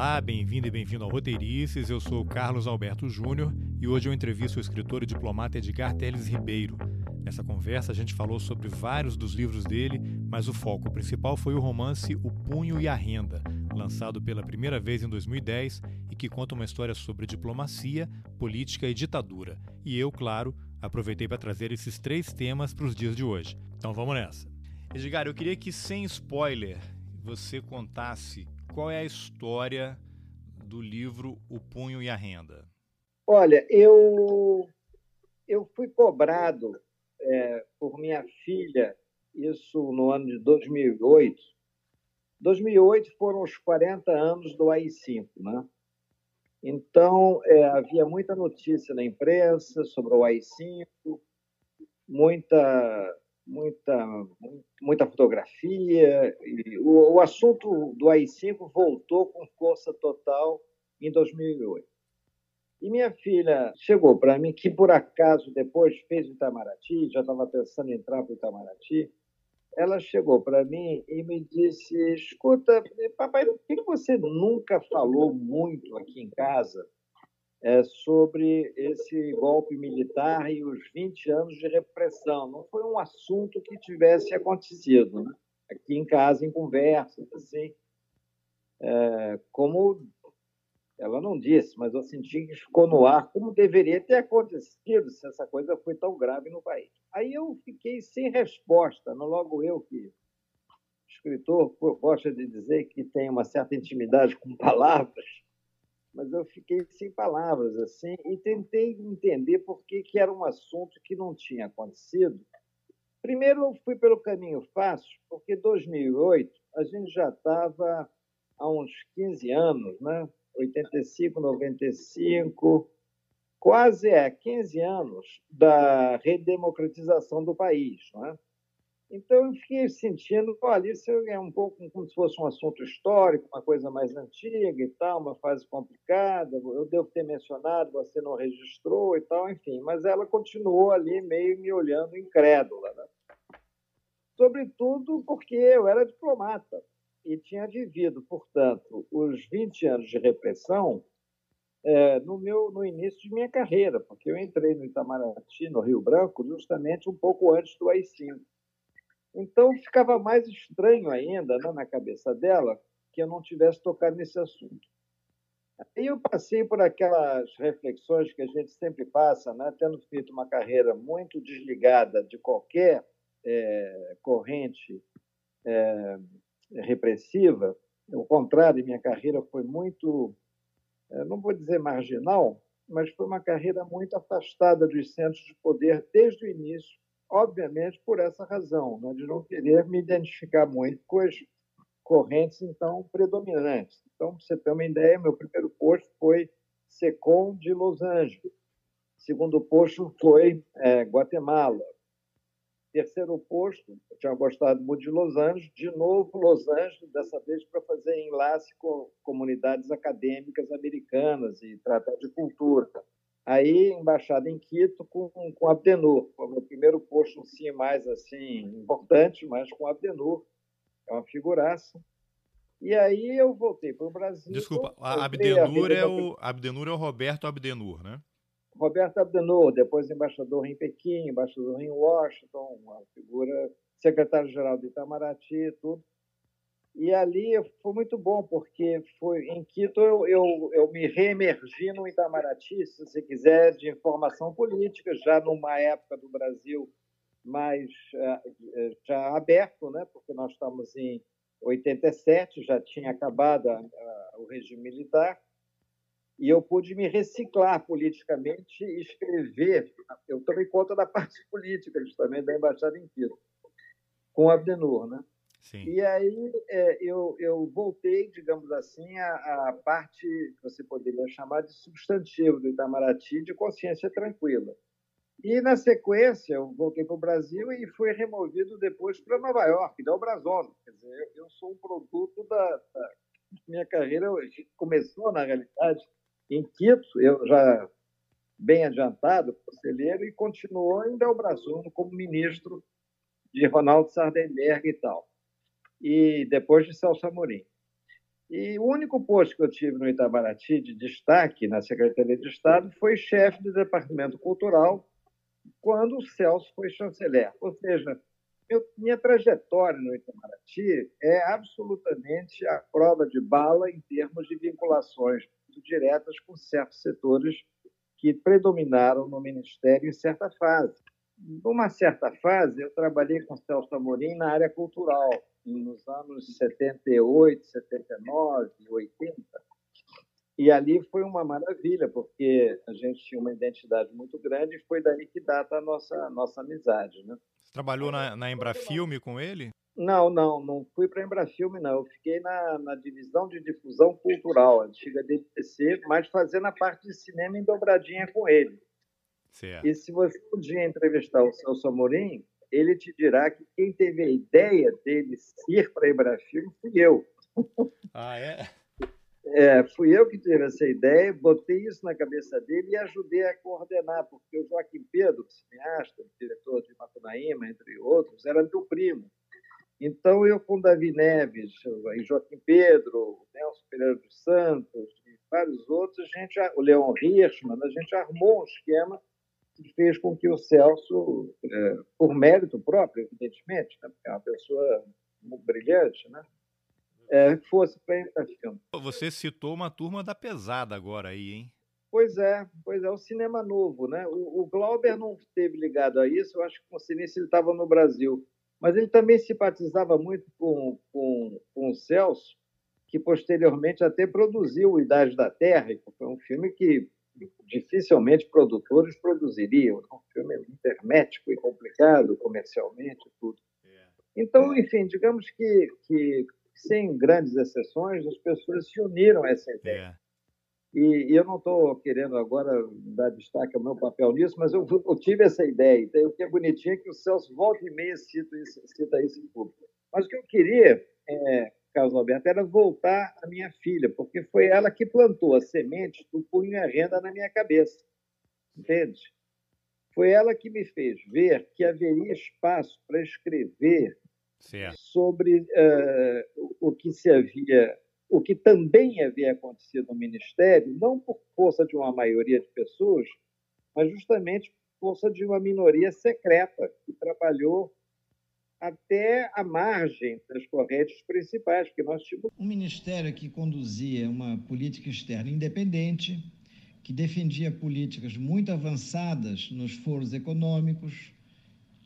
Olá, bem-vindo e bem-vindo ao Roteirices. Eu sou Carlos Alberto Júnior e hoje eu entrevisto o escritor e diplomata Edgar Teles Ribeiro. Nessa conversa a gente falou sobre vários dos livros dele, mas o foco principal foi o romance O Punho e a Renda, lançado pela primeira vez em 2010 e que conta uma história sobre diplomacia, política e ditadura. E eu, claro, aproveitei para trazer esses três temas para os dias de hoje. Então vamos nessa. Edgar, eu queria que, sem spoiler, você contasse qual é a história do livro O Punho e a Renda. Olha, eu, eu fui cobrado é, por minha filha, isso no ano de 2008. 2008 foram os 40 anos do AI-5, né? Então, é, havia muita notícia na imprensa sobre o AI-5, muita, muita, muita fotografia. O, o, assunto do AI-5 voltou com força total em 2008. E minha filha chegou para mim, que por acaso depois fez o Itamaraty, já estava pensando em entrar para o Itamaraty. Ela chegou para mim e me disse: Escuta, papai, por que você nunca falou muito aqui em casa é, sobre esse golpe militar e os 20 anos de repressão? Não foi um assunto que tivesse acontecido, né? aqui em casa, em conversas, assim. É, como ela não disse, mas eu senti que ficou no ar como deveria ter acontecido se essa coisa foi tão grave no país. Aí eu fiquei sem resposta, não logo eu que escritor gosta de dizer que tem uma certa intimidade com palavras, mas eu fiquei sem palavras assim e tentei entender por que, que era um assunto que não tinha acontecido. Primeiro eu fui pelo caminho fácil, porque 2008 a gente já estava há uns 15 anos, né? 85, 95, quase é 15 anos da redemocratização do país. Não é? Então, eu fiquei sentindo, olha, isso é um pouco como se fosse um assunto histórico, uma coisa mais antiga e tal, uma fase complicada. Eu devo ter mencionado, você não registrou e tal, enfim. Mas ela continuou ali meio me olhando incrédula. Né? Sobretudo porque eu era diplomata e tinha vivido, portanto, os 20 anos de repressão é, no meu no início de minha carreira, porque eu entrei no Itamaraty, no Rio Branco, justamente um pouco antes do AI-5. Então, ficava mais estranho ainda né, na cabeça dela que eu não tivesse tocado nesse assunto. Aí eu passei por aquelas reflexões que a gente sempre passa, né, tendo feito uma carreira muito desligada de qualquer é, corrente é, repressiva. Ao contrário, minha carreira foi muito, eh, não vou dizer marginal, mas foi uma carreira muito afastada dos centros de poder desde o início, obviamente por essa razão, né, de não querer me identificar muito com as correntes então predominantes. Então, para você ter uma ideia, meu primeiro posto foi SECOM de Los Angeles. Segundo posto foi é, Guatemala. Terceiro posto, eu tinha gostado muito de Los Angeles, de novo Los Angeles, dessa vez para fazer enlace com comunidades acadêmicas americanas e tratar de cultura. Aí, embaixada em Quito com, com Abdenur, foi o meu primeiro posto, sim, mais assim, importante, mas com Abdenur, é uma figuraça. E aí eu voltei para o Brasil. Desculpa, Abdenur, é o, Abdenur é o Roberto Abdenur, né? Roberto Abdenur, depois embaixador em Pequim, embaixador em Washington, uma figura secretário-geral do Itamaraty, tudo. E ali foi muito bom, porque foi em Quito eu, eu, eu me reemergi no Itamaraty, se você quiser, de informação política, já numa época do Brasil mais eh, eh, já aberto, né? porque nós estamos em 87, já tinha acabado a, a, o regime militar, e eu pude me reciclar politicamente e escrever. Eu tomei conta da parte política, justamente, da Embaixada em Quito, com o Abdenur. Né? Sim. E aí é, eu, eu voltei, digamos assim, à, parte que você poderia chamar de substantivo do Itamaraty, de consciência tranquila. E, na sequência, eu voltei para o Brasil e fui removido depois para Nova York, da Obrazono. Quer dizer, eu, sou um produto da, da minha carreira, começou, na realidade, em Quito, eu já bem adiantado, conselheiro, e continuou em Belbrazuno como ministro de Ronaldo Sardenberg e tal, e depois de Celso Amorim. E o único posto que eu tive no Itamaraty de destaque na Secretaria de Estado foi chefe do Departamento Cultural quando o Celso foi chanceler. Ou seja, eu, minha trajetória no Itamaraty é absolutamente a prova de bala em termos de vinculações diretas com certos setores que predominaram no Ministério em certa fase. Numa certa fase, eu trabalhei com Celso Amorim na área cultural, nos anos 78, 79, 80. E ali foi uma maravilha, porque a gente tinha uma identidade muito grande e foi daí que data a nossa, nossa amizade. Né? Você trabalhou na, na Embrafilme com ele? Não, não, não fui para a Embrafilme, não. Eu fiquei na, na divisão de difusão cultural, antiga DTC, mas fazendo a parte de cinema em dobradinha com ele. Certo. E se você um dia entrevistar o Celso Amorim, ele te dirá que quem teve a ideia dele ir para Embrafilme fui eu. Ah, é? É, fui eu que tive essa ideia, botei isso na cabeça dele e ajudei a coordenar, porque o Joaquim Pedro, cineasta, diretor de Macunaíma, entre outros, era meu primo. Então, eu com Davi Neves, Joaquim Pedro, Nelson Pereira dos Santos e vários outros, a gente, o Leon Hirschman, a gente armou um esquema que fez com que o Celso, é, por mérito próprio, evidentemente, né, porque é uma pessoa brilhante, né, é, fosse para a filme. Você citou uma turma da pesada agora aí, hein? Pois é, pois é, o cinema novo, né? O, o Glauber não esteve ligado a isso, eu acho que com o Sinistro ele estava no Brasil, mas ele também simpatizava muito com, com, com o Celso, que posteriormente até produziu o Idade da Terra, que foi um filme que dificilmente produtores produziriam, um filme intermético e complicado comercialmente tudo. É. Então, enfim, digamos que, que sem grandes exceções, as pessoas se uniram a essa ideia. É. E, e, eu não estou querendo agora dar destaque ao meu papel nisso, mas eu, eu tive essa ideia. Então, o que é bonitinho é que o Celso volta e meia cita isso, cita isso em público. Mas o que eu queria, é, Carlos Alberto, era voltar à minha filha, porque foi ela que plantou a semente do punho e renda na minha cabeça. Entende? Foi ela que me fez ver que haveria espaço para escrever certo. sobre uh, o que se havia, o que também havia acontecido no Ministério, não por força de uma maioria de pessoas, mas justamente por força de uma minoria secreta que trabalhou até a margem das correntes principais, que nós tínhamos. Um ministério que conduzia uma política externa independente, que defendia políticas muito avançadas nos foros econômicos,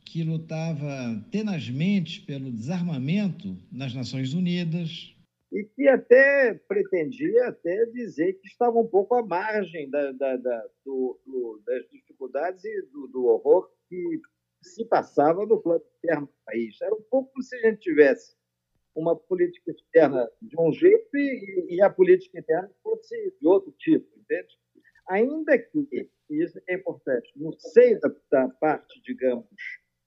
que lutava tenazmente pelo desarmamento nas Nações Unidas. E que até pretendia até dizer que estava um pouco à margem da, da, da, do, do, das dificuldades e do, do, horror que se passava no plano interno do país. Era um pouco como se a gente tivesse uma política externa de um jeito e, e a política interna fosse de outro tipo, entende? Ainda que, e isso é importante, no seio da, da parte, digamos,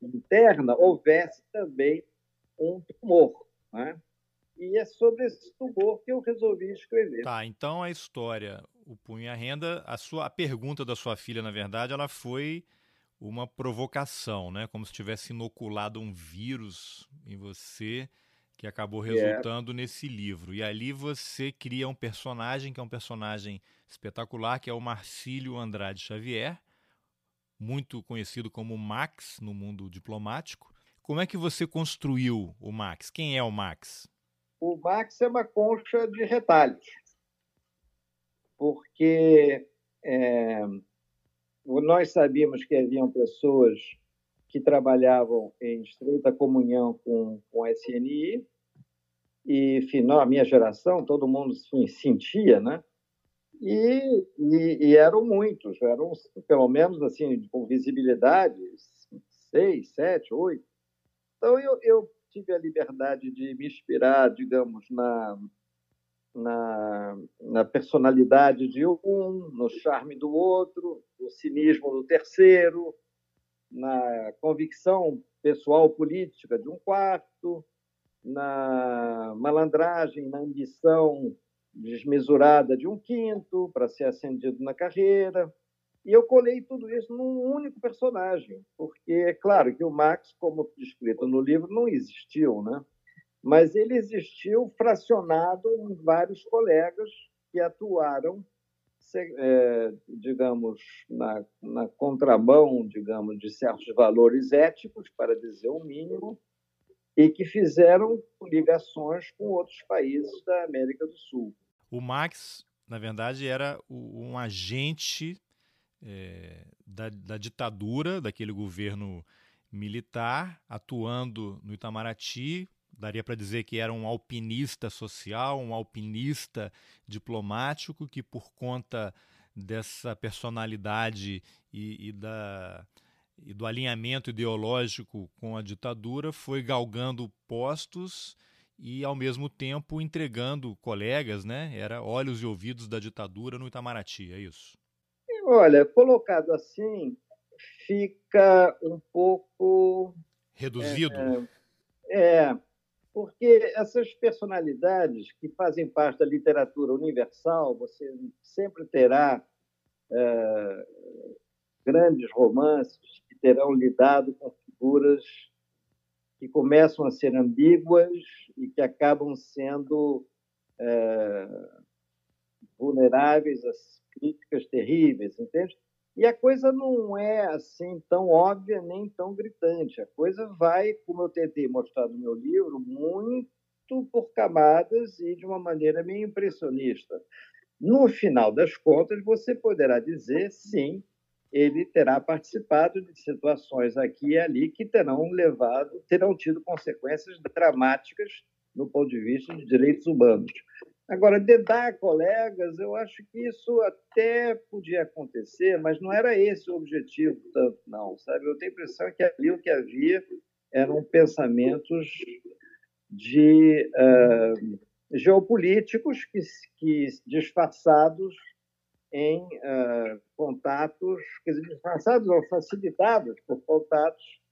interna houvesse também um tumor. Né? E é sobre esse tumor que eu resolvi escrever. Tá, então a história, o Punho e a Renda, a, sua, a pergunta da sua filha, na verdade, ela foi uma provocação, né? Como se tivesse inoculado um vírus em você que acabou é. resultando nesse livro. E ali você cria um personagem que é um personagem espetacular, que é o Marcílio Andrade Xavier, muito conhecido como Max no mundo diplomático. Como é que você construiu o Max? Quem é o Max? O Max é uma concha de retalhos, porque é, nós sabíamos que haviam pessoas que trabalhavam em estreita comunhão com, com a SNI, e, enfim, a minha geração, todo mundo sentia, né? E, e, e, eram muitos, eram pelo menos assim, com visibilidade, seis, sete, oito. Então eu, eu tive a liberdade de me inspirar, digamos, na, na, na personalidade de um, no charme do outro, no cinismo do terceiro, na convicção pessoal política de um quarto, na malandragem, na ambição desmesurada de um quinto para ser ascendido na carreira. E eu colei tudo isso num único personagem, porque é claro que o Max, como descrito no livro, não existiu, né? Mas ele existiu fracionado em vários colegas que atuaram, é, digamos, na, na contramão, digamos, de certos valores éticos, para dizer o mínimo, e que fizeram ligações com outros países da América do Sul. O Max, na verdade, era um agente é, da, da ditadura, daquele governo militar, atuando no Itamaraty, daria para dizer que era um alpinista social, um alpinista diplomático que, por conta dessa personalidade e, e, da, e do alinhamento ideológico com a ditadura, foi galgando postos e, ao mesmo tempo, entregando colegas, né? Era olhos e ouvidos da ditadura no Itamaraty, é isso? Olha, colocado assim, fica um pouco. Reduzido? É, é porque essas personalidades que fazem parte da literatura universal, você sempre terá é, grandes romances que terão lidado com figuras que começam a ser ambíguas e que acabam sendo é, vulneráveis a críticas terríveis, entende? E a coisa não é assim tão óbvia nem tão gritante. A coisa vai, como eu tentei mostrar no meu livro, muito por camadas e de uma maneira meio impressionista. No final das contas, você poderá dizer, sim, ele terá participado de situações aqui e ali que terão levado, terão tido consequências dramáticas no ponto de vista de direitos humanos. Agora, dedar colegas, eu acho que isso até podia acontecer, mas não era esse o objetivo tanto, não, sabe? Eu tenho a impressão que ali o que havia eram pensamentos de uh, geopolíticos que, que disfarçados em uh, contatos, quer dizer, disfarçados ou facilitados por contatos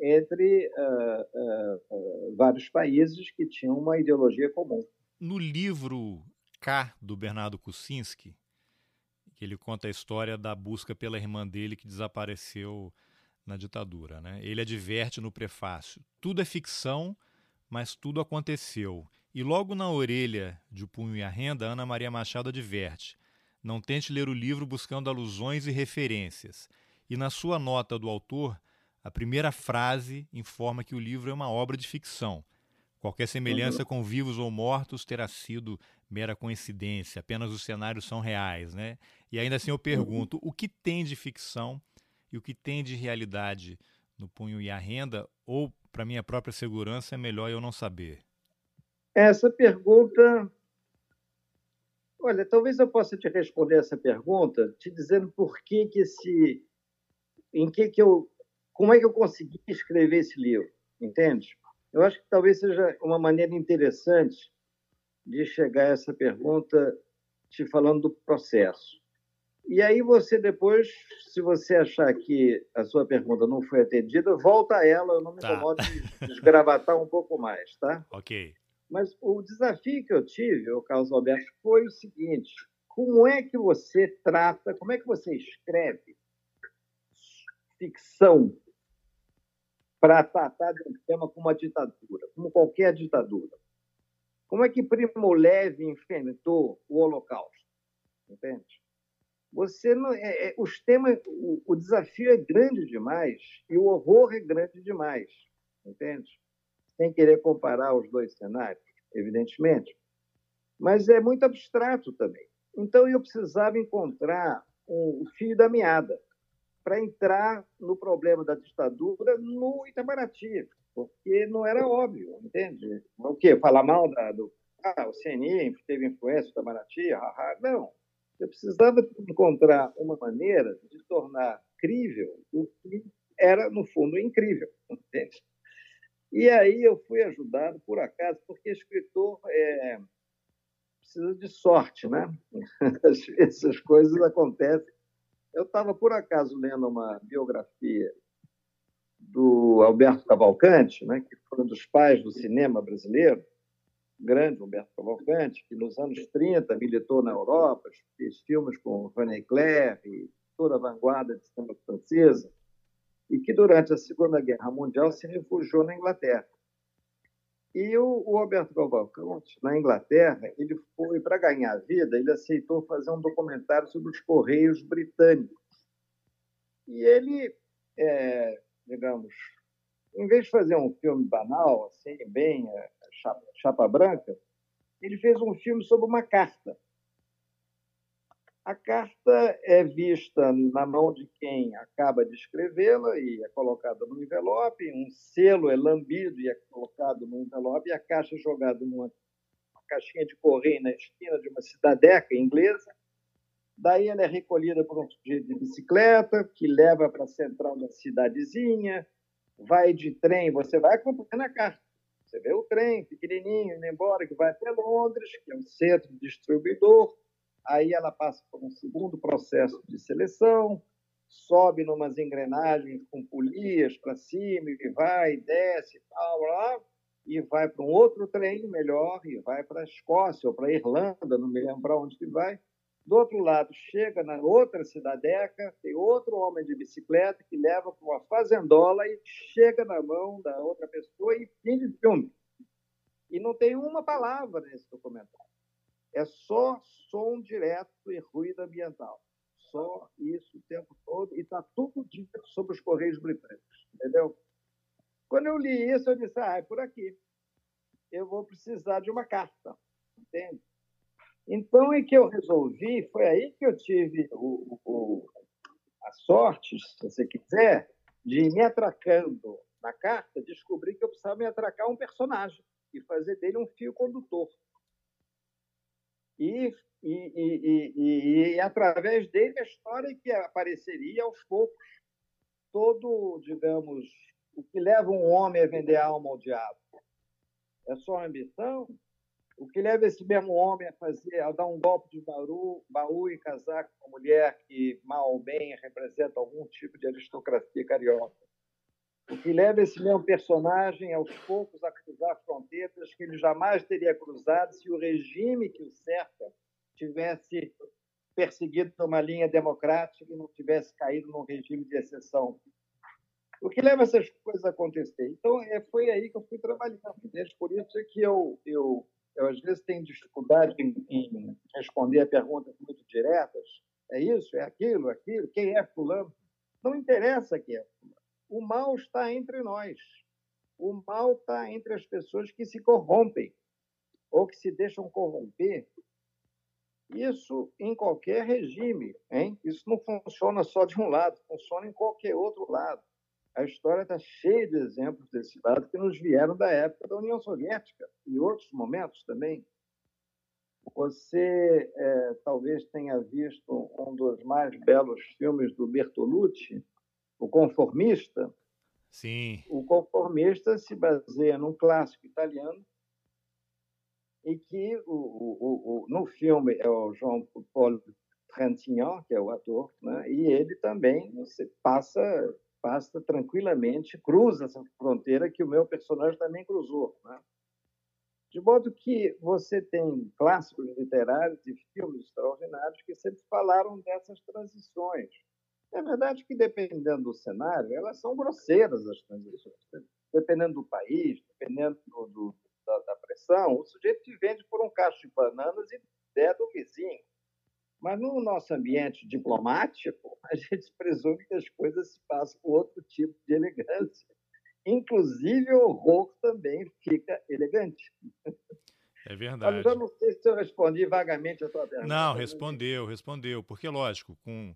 entre uh, vários países que tinham uma ideologia comum. No livro K, do Bernardo Kucinski, que ele conta a história da busca pela irmã dele que desapareceu na ditadura. Né? Ele adverte no prefácio: tudo é ficção, mas tudo aconteceu. E logo na orelha de Punho e a Renda, Ana Maria Machado adverte: não tente ler o livro buscando alusões e referências. E na sua nota do autor, a primeira frase informa que o livro é uma obra de ficção Qualquer semelhança com vivos ou mortos terá sido mera coincidência, apenas os cenários são reais, né? E ainda assim eu pergunto, uhum. o que tem de ficção e o que tem de realidade no punho e a renda, ou para minha própria segurança é melhor eu não saber? Essa pergunta, olha, talvez eu possa te responder essa pergunta te dizendo por que que esse, em que que eu, como é que eu consegui escrever esse livro, entende? Eu acho que talvez seja uma maneira interessante de chegar a essa pergunta te falando do processo. E aí você depois, se você achar que a sua pergunta não foi atendida, volta a ela, eu não me tá. incomodo de desgravatar um pouco mais, tá? Ok. Mas o desafio que eu tive, o Carlos Alberto, foi o seguinte: como é que você trata, como é que você escreve ficção para tratar de um tema como a ditadura, como qualquer ditadura. Como é que Primo Levi enfrentou o Holocausto? Entende? Você não, é, é, os temas, o, o, desafio é grande demais e o horror é grande demais, entende? Sem querer comparar os dois cenários, evidentemente, mas é muito abstrato também. Então eu precisava encontrar o fio da meada para entrar no problema da ditadura no Itamaraty, porque não era óbvio, entende? O quê? Falar mal da, do. Ah, o CNI teve influência do Itamaraty? Haha. Não. Eu precisava encontrar uma maneira de tornar crível o que era, no fundo, incrível, entende? E aí eu fui ajudado, por acaso, porque escritor é, precisa de sorte, né? Essas coisas acontecem eu estava, por acaso, lendo uma biografia do Alberto Cavalcante, né, que foi um dos pais do cinema brasileiro, grande Alberto Cavalcante, que nos anos 30 militou na Europa, fez filmes com René Clair e toda a vanguarda de cinema francesa, e que durante a Segunda Guerra Mundial se refugiou na Inglaterra. E o, o Roberto Cavalcante, na Inglaterra, ele foi, para ganhar vida, ele aceitou fazer um documentário sobre os Correios Britânicos. E ele, é, digamos, em vez de fazer um filme banal, assim, bem é, chapa, chapa branca, ele fez um filme sobre uma carta. A carta é vista na mão de quem acaba de escrevê-la e é colocada no envelope, um selo é lambido e é colocado no envelope, e a caixa é jogada numa caixinha de correio na esquina de uma cidadeca inglesa. Daí ela é recolhida por um sujeito de bicicleta, que leva para a central da cidadezinha, vai de trem, você vai acompanhando a carta. Você vê o trem pequenininho, indo embora, que vai até Londres, que é um centro distribuidor, aí ela passa por um segundo processo de seleção, sobe numas engrenagens com polias para cima, e vai, desce, tal, lá, e vai para um outro trem melhor, e vai para a Escócia ou para a Irlanda, não me lembro para onde que vai. Do outro lado, chega na outra cidadeca, tem outro homem de bicicleta que leva para uma fazendola e chega na mão da outra pessoa e fim de filme. E não tem uma palavra nesse documentário. É só som direto e ruído ambiental. Só isso o tempo todo. E está tudo dito sobre os Correios Britânicos. Entendeu? Quando eu li isso, eu disse: ah, é por aqui. Eu vou precisar de uma carta. Entende? Então é que eu resolvi, foi aí que eu tive o, o, a sorte, se você quiser, de me atracando na carta, descobrir que eu precisava me atracar um personagem e fazer dele um fio condutor e, e, e, e, e através dele a história que apareceria aos poucos, todo, digamos, o que leva um homem a vender alma ao diabo. É só ambição? O que leva esse mesmo homem a fazer, a dar um golpe de baú, baú e casar com uma mulher que, mal ou bem, representa algum tipo de aristocracia carioca? O que leva esse mesmo personagem aos poucos a cruzar fronteiras que ele jamais teria cruzado se o regime que o cerca tivesse perseguido uma linha democrática e não tivesse caído num regime de exceção. O que leva essas coisas a acontecer? Então, é, foi aí que eu fui trabalhando. Por isso é que eu, eu, eu, às vezes, tenho dificuldade em, em responder a perguntas muito diretas. É isso? É aquilo? É aquilo? Quem é fulano? Não interessa quem é fulano. O mal está entre nós. O mal está entre as pessoas que se corrompem ou que se deixam corromper. Isso em qualquer regime, hein? Isso não funciona só de um lado, funciona em qualquer outro lado. A história está cheia de exemplos desse lado que nos vieram da época da União Soviética e outros momentos também. Você é, talvez tenha visto um dos mais belos filmes do Bertolucci, o conformista. Sim. O conformista se baseia num clássico italiano e que o, o, o, no filme é o João Paulo Trintignant, que é o ator, né? e ele também você passa passa tranquilamente, cruza essa fronteira que o meu personagem também cruzou. Né? De modo que você tem clássicos literários e filmes extraordinários que sempre falaram dessas transições. É verdade que, dependendo do cenário, elas são grosseiras as transições. Dependendo do país, dependendo do, do, da, da, pressão, o sujeito te vende por um cacho de bananas e ideia do vizinho. Mas no nosso ambiente diplomático, a gente presume que as coisas se passam com outro tipo de elegância. Inclusive, o horror também fica elegante. É verdade. Mas eu não sei se eu respondi vagamente a tua pergunta. Não, respondeu, respondeu. Porque, lógico, com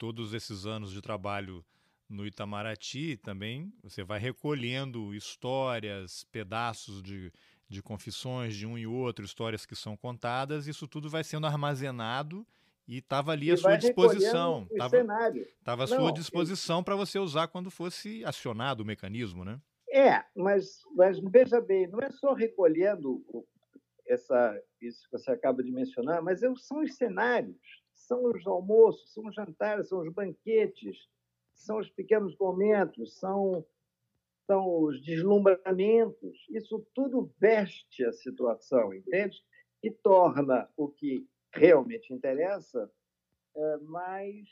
todos esses anos de trabalho no Itamaraty também, você vai recolhendo histórias, pedaços de, de confissões de um e outro, histórias que são contadas, isso tudo vai sendo armazenado e estava ali à sua disposição. Estava à sua disposição para você usar quando fosse acionado o mecanismo, né? É, mas, mas veja bem, não é só recolhendo essa, isso que você acaba de mencionar, mas são os cenários são os almoços, são os jantares, são os banquetes, são os pequenos momentos, são, são os deslumbramentos. Isso tudo veste a situação, entende? E torna o que realmente interessa é, mais,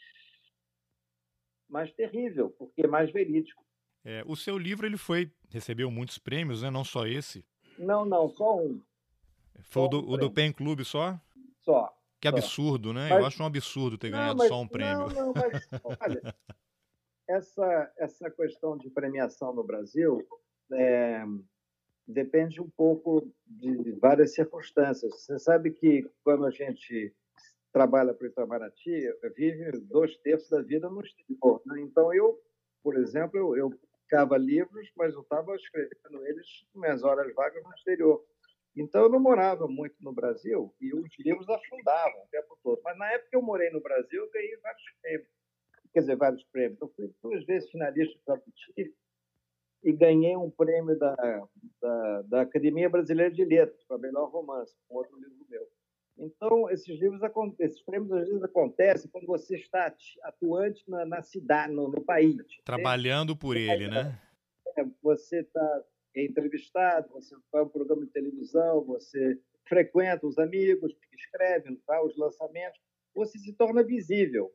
mais terrível, porque é mais verídico. É, o seu livro ele foi recebeu muitos prêmios, né? não só esse, Não, não, só um. Foi o do, o do Pen Clube só? Só. Que absurdo, né? Mas... Eu acho um absurdo ter não, ganhado mas, só um prêmio. Não, não, mas olha, essa, essa questão de premiação no Brasil é, depende um pouco de várias circunstâncias. Você sabe que quando a gente trabalha para o Itamaraty, vive dois terços da vida no exterior. Né? Então, eu, por exemplo, eu, eu publicava livros, mas eu estava escrevendo eles nas horas vagas no exterior. Então, eu não morava muito no Brasil e os livros afundavam o tempo todo. Mas na época que eu morei no Brasil, eu ganhei vários prêmios. Quer dizer, vários prêmios. Eu fui duas vezes finalista do Jabuti e ganhei um prêmio da, da, da Academia Brasileira de Letras, para melhor romance, um outro livro meu. Então, esses livros, esses prêmios às vezes acontecem quando você está atuante na, na cidade, no, no, país. Trabalhando por ele, né? É, você está entrevistado, você vai um programa de televisão, você frequenta os amigos, escreve, vai os lançamentos, você se torna visível.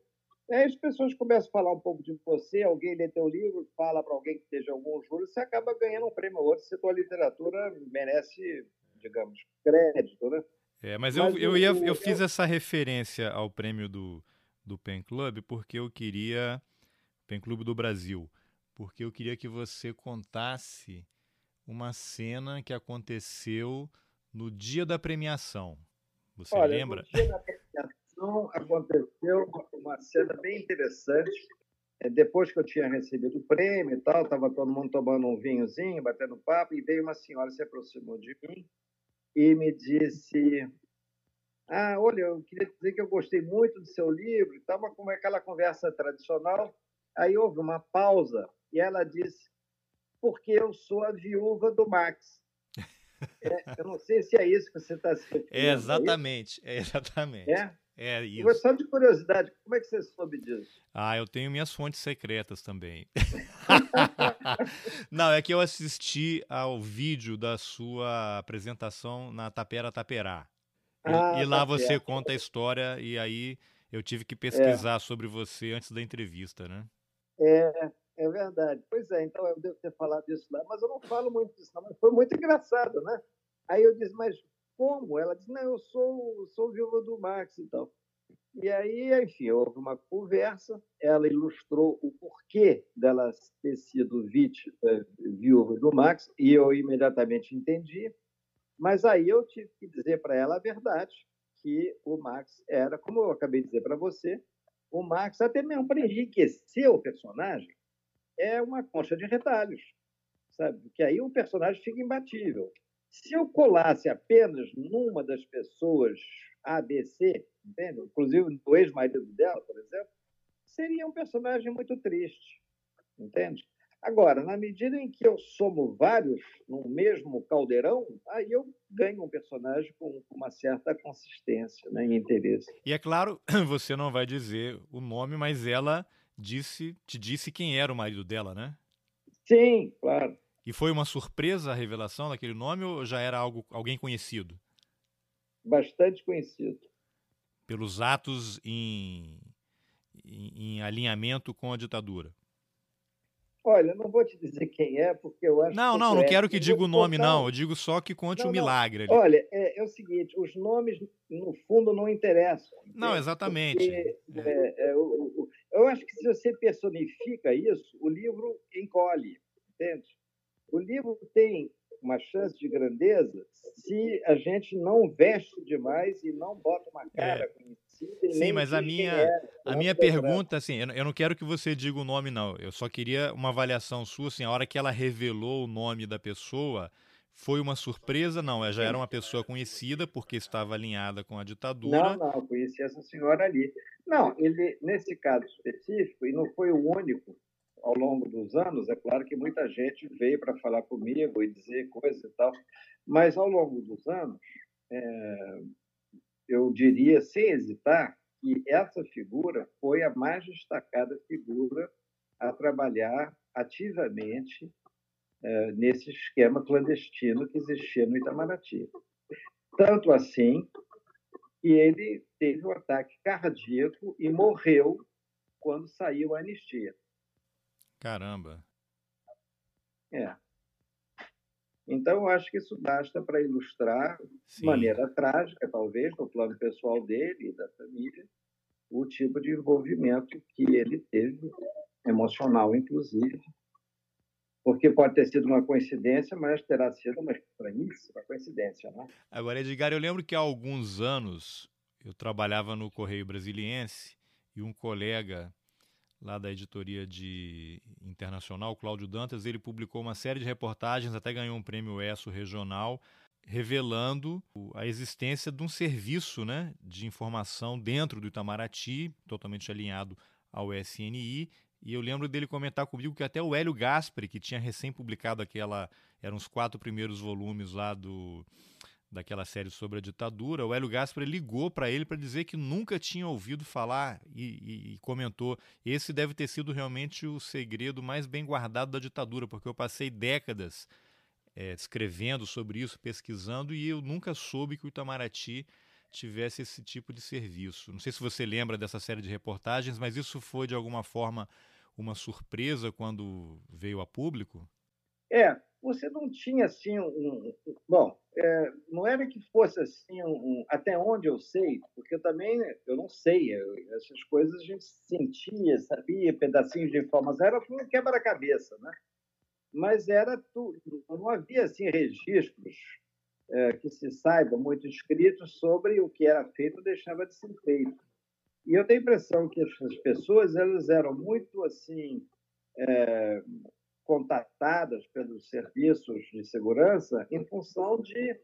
Aí as pessoas começam a falar um pouco de você, alguém lê teu livro, fala para alguém que esteja algum júri, você acaba ganhando um prêmio ou outro, se tua literatura merece, digamos, crédito, né? É, mas, mas eu, eu, ia, eu fiz essa referência ao prêmio do, do Pen Club porque eu queria. Pen Club do Brasil. Porque eu queria que você contasse uma cena que aconteceu no dia da premiação. Você Olha, lembra? No dia da premiação aconteceu uma cena bem interessante. É, depois que eu tinha recebido o prêmio e tal, estava todo mundo tomando um vinhozinho, batendo papo, e veio uma senhora se aproximou de mim e me disse: Ah, olha, eu queria dizer que eu gostei muito do seu livro, estava com aquela conversa tradicional. Aí houve uma pausa e ela disse: Porque eu sou a viúva do Max. É, eu não sei se é isso que você está se referindo. É exatamente, é, exatamente. É? É isso. Só de curiosidade, como é que você soube disso? Ah, eu tenho minhas fontes secretas também. Não, é que eu assisti ao vídeo da sua apresentação na Tapera Taperá. Ah, e, lá tá você certo. conta a história e aí eu tive que pesquisar é. sobre você antes da entrevista, né? É, é verdade. Pois é, então eu devo ter falado isso lá, mas eu não falo muito disso, mas foi muito engraçado, né? Aí eu disse, mas como? Ela disse, não, eu sou, sou viúva do Max e tal. E aí, enfim, houve uma conversa, ela ilustrou o porquê dela ter sido eh, viúva do Max, e eu imediatamente entendi. Mas aí eu tive que dizer para ela a verdade, que o Max era, como eu acabei de dizer para você, o Max, até mesmo para enriquecer o personagem, é uma concha de retalhos, sabe? Que aí o personagem fica imbatível. Se eu colasse apenas numa das pessoas ABC, entende? inclusive o ex-marido dela, por exemplo, seria um personagem muito triste, entende? Agora, na medida em que eu somo vários no mesmo caldeirão, aí eu ganho um personagem com uma certa consistência né, e interesse. E é claro, você não vai dizer o nome, mas ela disse, te disse quem era o marido dela, né? Sim, claro. E foi uma surpresa a revelação daquele nome ou já era algo, alguém conhecido? Bastante conhecido. Pelos atos em, em, em alinhamento com a ditadura? Olha, não vou te dizer quem é, porque eu acho Não, não, não quero que diga o nome, contar... não. Eu digo só que conte o um milagre. Ali. Olha, é, é, o seguinte: os nomes, no fundo, não interessam. Não, exatamente. Porque, é. É, é eu, eu acho que se você personifica isso, o livro encolhe, entende? O livro tem uma chance de grandeza se a gente não veste demais e não bota uma cara é. conhecida. Sim, mas a minha, é, a minha pergunta, assim, eu não quero que você diga o nome, não. Eu só queria uma avaliação sua, assim, a hora que ela revelou o nome da pessoa, foi uma surpresa? Não, ela já era uma pessoa conhecida porque estava alinhada com a ditadura. Não, não, conheci essa senhora ali. Não, ele, nesse caso específico, e não foi o único, ao longo dos anos, é claro que muita gente veio para falar comigo e dizer coisas e tal, mas ao longo dos anos, é, eu diria, sem hesitar, que essa figura foi a mais destacada figura a trabalhar ativamente é, nesse esquema clandestino que existia no Itamaraty. Tanto assim que ele teve um ataque cardíaco e morreu quando saiu a anistia. Caramba. É. Então, eu acho que isso basta para ilustrar, Sim. de maneira trágica, talvez, no plano pessoal dele e da família, o tipo de envolvimento que ele teve, emocional, inclusive, porque pode ter sido uma coincidência, mas terá sido uma estranhíssima coincidência. Né? Agora, Edgar, eu lembro que há alguns anos eu trabalhava no Correio Brasiliense e um colega lá da editoria de internacional, Cláudio Dantas, ele publicou uma série de reportagens, até ganhou um prêmio ESSO regional, revelando a existência de um serviço né, de informação dentro do Itamaraty, totalmente alinhado ao SNI, e eu lembro dele comentar comigo que até o Hélio Gaspari, que tinha recém publicado aquela, eram os quatro primeiros volumes lá do daquela série sobre a ditadura, o Hélio Gaspar ligou para ele para dizer que nunca tinha ouvido falar e, e, e, comentou: esse deve ter sido realmente o segredo mais bem guardado da ditadura, porque eu passei décadas é, escrevendo sobre isso, pesquisando, e eu nunca soube que o Itamaraty tivesse esse tipo de serviço. Não sei se você lembra dessa série de reportagens, mas isso foi de alguma forma uma surpresa quando veio a público? É, você não tinha assim um, um bom, é, não era que fosse assim um, até onde eu sei, porque eu também eu não sei eu, essas coisas a gente sentia, sabia pedacinhos de informação, era tudo quebra-cabeça, né? Mas era tudo, não havia assim registros é, que se saiba muito escritos sobre o que era feito ou deixava de ser feito. E eu tenho a impressão que essas pessoas elas eram muito assim é, contatadas pelos serviços de segurança em função de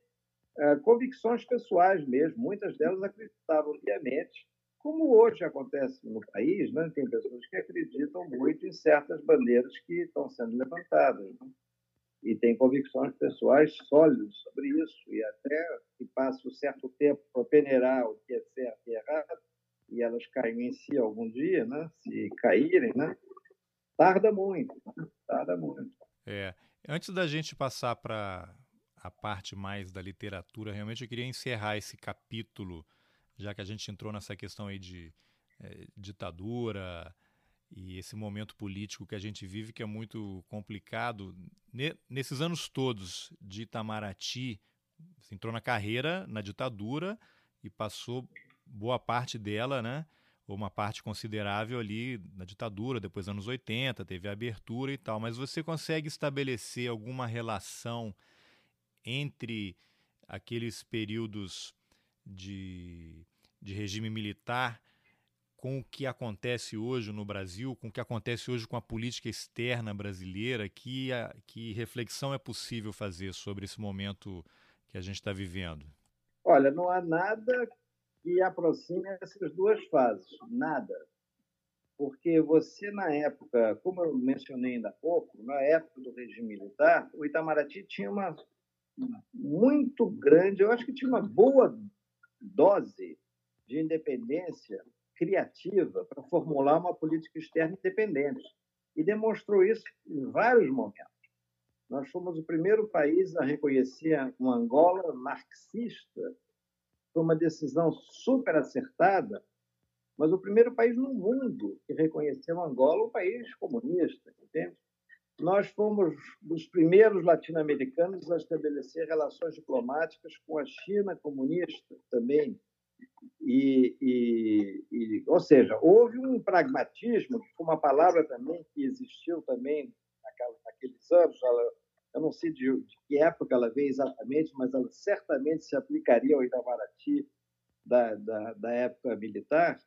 é, convicções pessoais mesmo. Muitas delas acreditavam piamente, como hoje acontece no país, né? tem pessoas que acreditam muito em certas bandeiras que estão sendo levantadas. Né? E tem convicções pessoais sólidas sobre isso, e até que passa um certo tempo para peneirar o que é certo e errado, e elas caem em si algum dia, né? se caírem, né? tarda muito, muito. É. Antes da gente passar para a parte mais da literatura, realmente eu queria encerrar esse capítulo, já que a gente entrou nessa questão aí de é, ditadura e esse momento político que a gente vive, que é muito complicado. nesses anos todos de Itamaraty, entrou na carreira na ditadura e passou boa parte dela, né? Uma parte considerável ali na ditadura, depois anos 80, teve a abertura e tal, mas você consegue estabelecer alguma relação entre aqueles períodos de, de regime militar com o que acontece hoje no Brasil, com o que acontece hoje com a política externa brasileira, que, a, que reflexão é possível fazer sobre esse momento que a gente está vivendo? Olha, não há nada que aproxime essas duas fases. Nada. Porque você, na época, como eu mencionei ainda há pouco, na época do regime militar, o Itamaraty tinha uma muito grande, eu acho que tinha uma boa dose de independência criativa para formular uma política externa independente. E demonstrou isso em vários momentos. Nós fomos o primeiro país a reconhecer uma Angola marxista foi uma decisão super acertada, mas o primeiro país no mundo que reconheceu Angola um país comunista, entende? Nós fomos os primeiros latino-americanos a estabelecer relações diplomáticas com a China comunista também. E, e, e, ou seja, houve um pragmatismo, que foi uma palavra também que existiu também naqueles anos, eu não sei de, de, que época ela veio exatamente, mas ela certamente se aplicaria ao Itamaraty da, da, da época militar.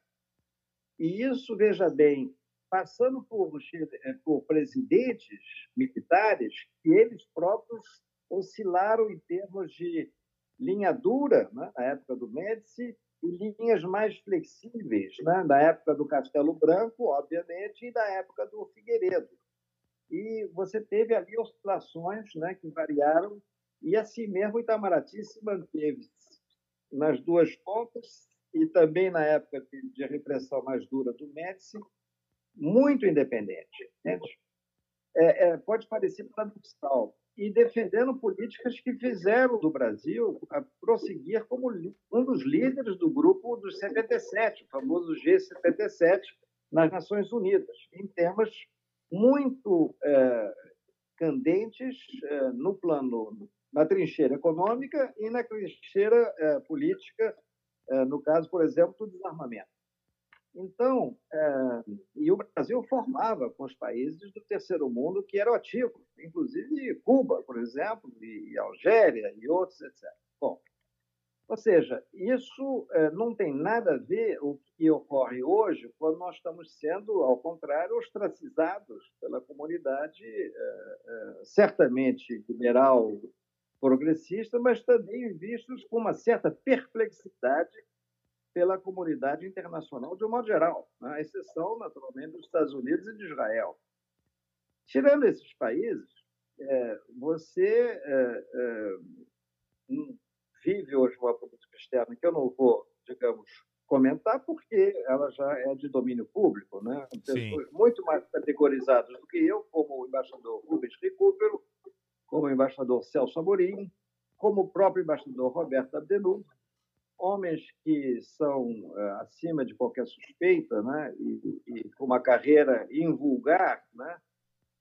E isso, veja bem, passando por, eh, por presidentes militares que eles próprios oscilaram em termos de linha dura, né, na época do Médici, e linhas mais flexíveis, né, na época do Castelo Branco, obviamente, e da época do Figueiredo e você teve ali oscilações né, que variaram, e assim mesmo Itamaraty se manteve nas duas pontas, e também na época de, de repressão mais dura do Médici, muito independente. É, é, pode parecer paradoxal, e defendendo políticas que fizeram do Brasil prosseguir como um dos líderes do grupo dos 77, o famoso G77, nas Nações Unidas, em temas muito é, candentes eh, no plano, na trincheira econômica e na trincheira eh, política, no caso, por exemplo, do desarmamento. Então, e o Brasil formava com os países do terceiro mundo que eram ativos, inclusive Cuba, por exemplo, e Algéria e outros, etc. Bom, ou seja, isso é, não tem nada a ver o que ocorre hoje quando nós estamos sendo, ao contrário, ostracizados pela comunidade, é, é, certamente liberal, progressista, mas também vistos com uma certa perplexidade pela comunidade internacional de um modo geral, né? a exceção, naturalmente, dos Estados Unidos e de Israel. Tirando esses países, você vive hoje uma política externa que eu não vou, digamos, comentar, porque ela já é de domínio público, né? Pessoas Sim. muito mais categorizadas do que eu, como o embaixador Rubens Recupero, como o embaixador Celso Amorim, como o próprio embaixador Roberto Abdenur, homens que são uh, acima de qualquer suspeita, né? E, e, com uma carreira invulgar, né?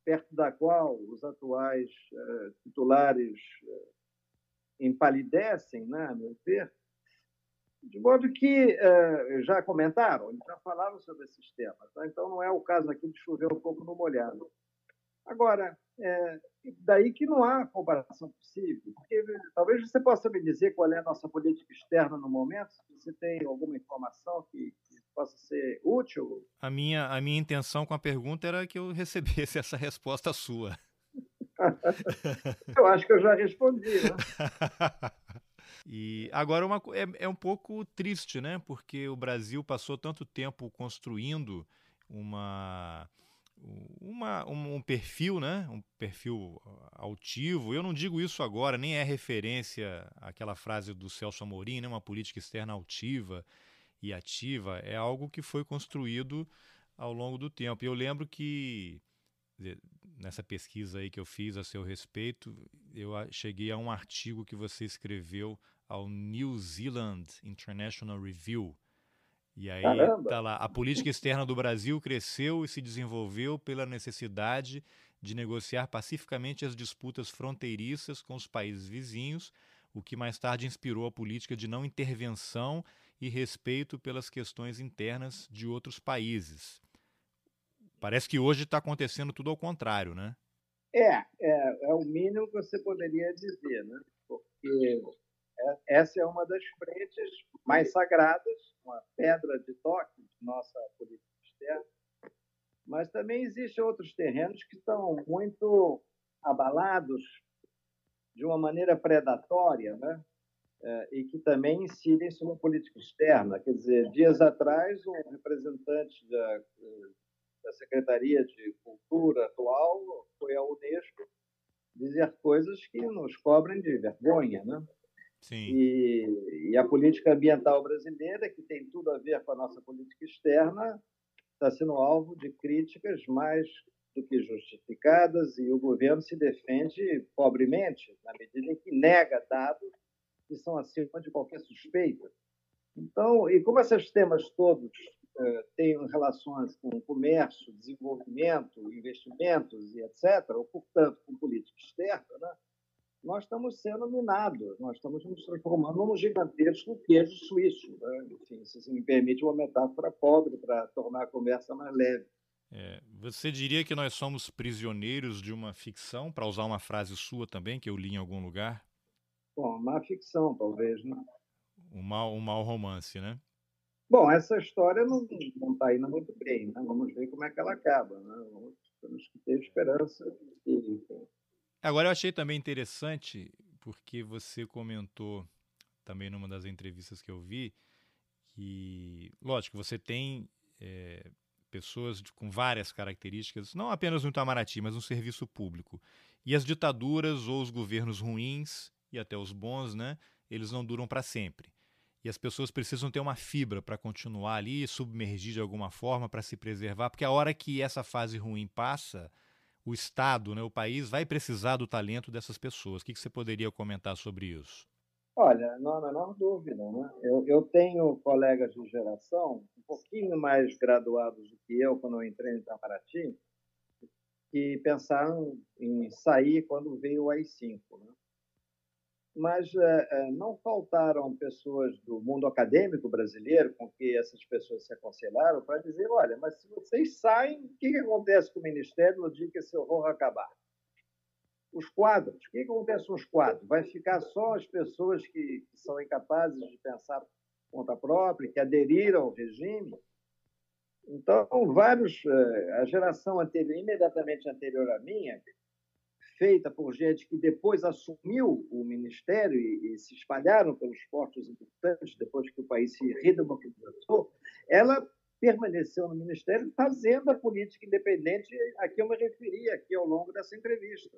Perto da qual os atuais uh, titulares uh, empalidecem, né, a meu ver, de modo que uh, já comentaram, já falaram sobre esses temas. Tá? Então, não é o caso aqui de chover um pouco no molhado. Agora, é, daí que não há comparação possível, porque talvez você possa me dizer qual é a nossa política externa no momento, se você tem alguma informação que, que possa ser útil. A minha, a minha intenção com a pergunta era que eu recebesse essa resposta sua. eu acho que eu já respondi, né? E agora uma, é, é um pouco triste, né? Porque o Brasil passou tanto tempo construindo uma, uma, um, um, perfil, né? Um perfil altivo. Eu não digo isso agora, nem é referência àquela frase do Celso Amorim, né? Uma política externa altiva e ativa. É algo que foi construído ao longo do tempo. E eu lembro que nessa pesquisa aí que eu fiz a seu respeito, eu cheguei a um artigo que você escreveu ao New Zealand International Review. E aí Caramba. tá lá, a política externa do Brasil cresceu e se desenvolveu pela necessidade de negociar pacificamente as disputas fronteiriças com os países vizinhos, o que mais tarde inspirou a política de não intervenção e respeito pelas questões internas de outros países. Parece que hoje está acontecendo tudo ao contrário, né? É, é, é o mínimo que você poderia dizer, né? Porque é, essa é uma das frentes mais sagradas, uma pedra de toque de nossa política externa. Mas também existem outros terrenos que estão muito abalados de uma maneira predatória, né? É, e que também incidem sobre a política externa. Quer dizer, dias atrás, um representante da da Secretaria de Cultura atual foi a Unesco dizer coisas que nos cobrem de vergonha, né? Sim. E, e, a política ambiental brasileira, que tem tudo a ver com a nossa política externa, está sendo alvo de críticas mais do que justificadas e o governo se defende pobremente, na medida em que nega dados que são acima de qualquer suspeita. Então, e como esses temas todos eh, têm relações com comércio, desenvolvimento, investimentos e etc., ou, portanto, com política externa, né? nós estamos sendo minados, nós estamos nos transformando num gigantesco queijo suíço. Né? Enfim, se me permite uma metáfora pobre para tornar a conversa mais leve. É, você diria que nós somos prisioneiros de uma ficção, para usar uma frase sua também, que eu li em algum lugar? Bom, uma ficção, talvez, né? Um mau, um mau romance, né? Bom, essa história não está indo muito bem, né? Vamos ver como é que ela acaba, né? Temos que ter esperança. Agora, eu achei também interessante, porque você comentou também numa das entrevistas que eu vi, que, lógico, você tem é, pessoas de, com várias características, não apenas no Itamaraty, mas no serviço público. E as ditaduras ou os governos ruins, e até os bons, né, eles não duram para sempre e as pessoas precisam ter uma fibra para continuar ali, submergir de alguma forma para se preservar, porque a hora que essa fase ruim passa, o Estado, né, o país, vai precisar do talento dessas pessoas. O que, que você poderia comentar sobre isso? Olha, não há a menor dúvida. Né? Eu, eu, tenho colegas de geração um pouquinho mais graduados do que eu quando eu entrei em Itamaraty, que pensaram em sair quando veio o AI-5. Né? Mas é, é, não faltaram pessoas do mundo acadêmico brasileiro com que essas pessoas se aconselharam para dizer: olha, mas se vocês saem, o que, que acontece com o Ministério no dia que esse horror acabar? Os quadros, o que, que acontece com os quadros? Vai ficar só as pessoas que, que são incapazes de pensar por conta própria, que aderiram ao regime? Então, vários, eh, a geração anterior, imediatamente anterior à minha, feita por gente que depois assumiu o ministério e, e se espalharam pelos postos importantes depois que o país se redemocratizou, ela permaneceu no ministério fazendo a política independente a que eu me referi aqui ao longo dessa entrevista.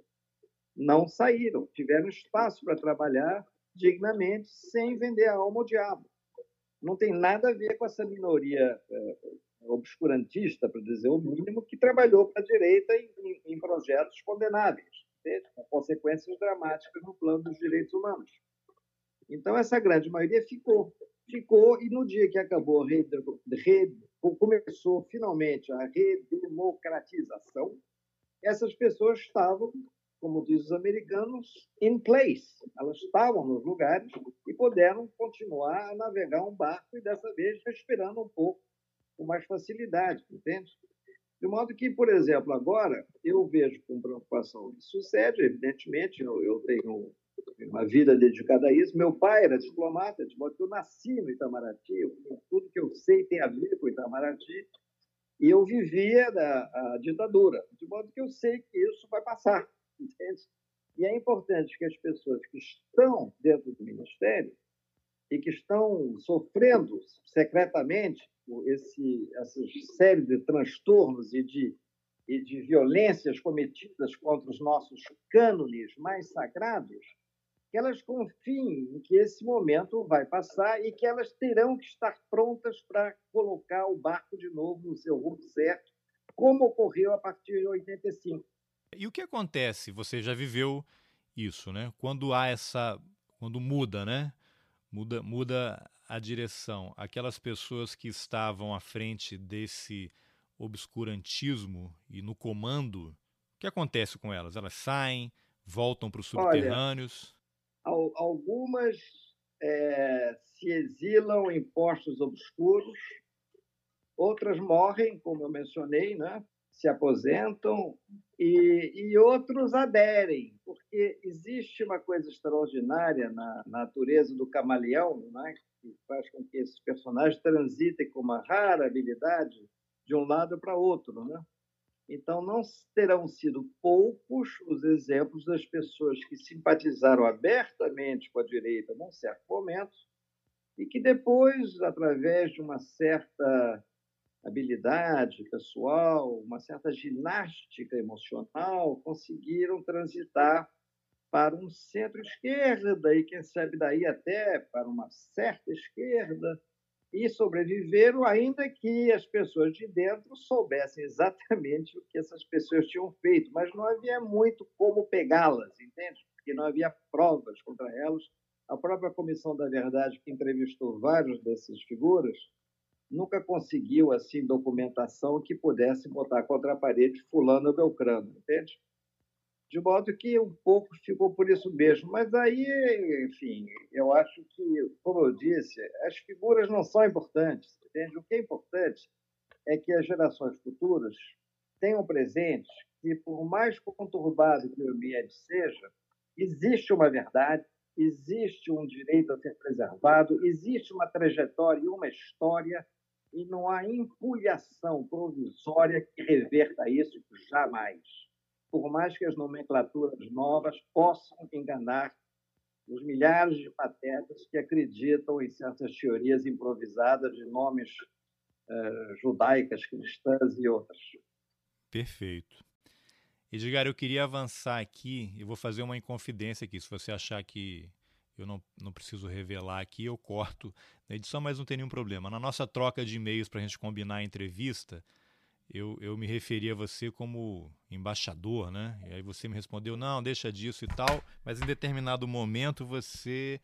Não saíram, tiveram espaço para trabalhar dignamente, sem vender a alma ao diabo. Não tem nada a ver com essa minoria eh, obscurantista, para dizer o mínimo, que trabalhou para a direita em, em, projetos condenáveis, com consequências dramáticas no plano dos direitos humanos. Então, essa grande maioria ficou. Ficou, e no dia que acabou, começou finalmente a redemocratização, essas pessoas estavam, como dizem os americanos, in place. Elas estavam nos lugares e puderam continuar a navegar um barco e, dessa vez, respirando um pouco com mais facilidade, entende? De modo que, por exemplo, agora eu vejo com preocupação, isso sucede, evidentemente, eu, eu tenho uma vida dedicada a isso. Meu pai era diplomata, de modo que eu nasci no Itamaraty, eu, tudo que eu sei tem a ver com o Itamaraty, e eu vivia da ditadura, de modo que eu sei que isso vai passar, entende? E é importante que as pessoas que estão dentro do Ministério e que estão sofrendo secretamente esse, essa série de transtornos e de, e de violências cometidas contra os nossos cânones mais sagrados, que elas confiem em que esse momento vai passar e que elas terão que estar prontas para colocar o barco de novo no seu rumo certo, como ocorreu a partir de 85. E o que acontece? Você já viveu isso, né? Quando há essa, quando muda, né? Muda, muda a direção, aquelas pessoas que estavam à frente desse obscurantismo e no comando, o que acontece com elas? Elas saem, voltam para os subterrâneos? Olha, algumas é, se exilam em postos obscuros, outras morrem, como eu mencionei, né? Se aposentam e, e, outros aderem, porque existe uma coisa extraordinária na, na natureza do camaleão, né? que faz com que esses personagens transitem com uma rara habilidade de um lado para outro. Né? Então, não terão sido poucos os exemplos das pessoas que simpatizaram abertamente com a direita num certo momento e que depois, através de uma certa habilidade pessoal, uma certa ginástica emocional, conseguiram transitar para um centro-esquerda e, quem sabe, daí até para uma certa esquerda, e sobreviveram, ainda que as pessoas de dentro soubessem exatamente o que essas pessoas tinham feito, mas não havia muito como pegá-las, entende? Porque não havia provas contra elas. A própria Comissão da Verdade, que entrevistou vários dessas figuras, nunca conseguiu assim documentação que pudesse botar contra a parede fulano belcrano, entende? De modo que um pouco ficou por isso mesmo. Mas aí, enfim, eu acho que, como eu disse, as figuras não são importantes, entende? O que é importante é que as gerações futuras tenham presente que, por mais conturbado que o ambiente seja, existe uma verdade, existe um direito a ser preservado, existe uma trajetória e uma história e não há empulhação provisória que reverta isso jamais. Por mais que as nomenclaturas novas possam enganar os milhares de patetas que acreditam em certas teorias improvisadas de nomes uh, judaicas, cristãs e outras. Perfeito. Edgar, eu queria avançar aqui e vou fazer uma inconfidência aqui. Se você achar que eu não, não preciso revelar aqui, eu corto na edição, mas não tem nenhum problema. Na nossa troca de e-mails para a gente combinar a entrevista, eu, eu me referi a você como embaixador, né? E aí você me respondeu, não, deixa disso e tal, mas em determinado momento você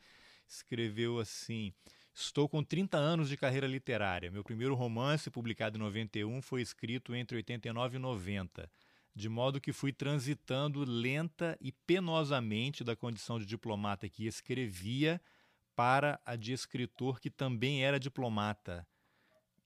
escreveu assim. Estou com 30 anos de carreira literária. Meu primeiro romance, publicado em 91, foi escrito entre 89 e 90. De modo que fui transitando lenta e penosamente da condição de diplomata que escrevia para a de escritor que também era diplomata.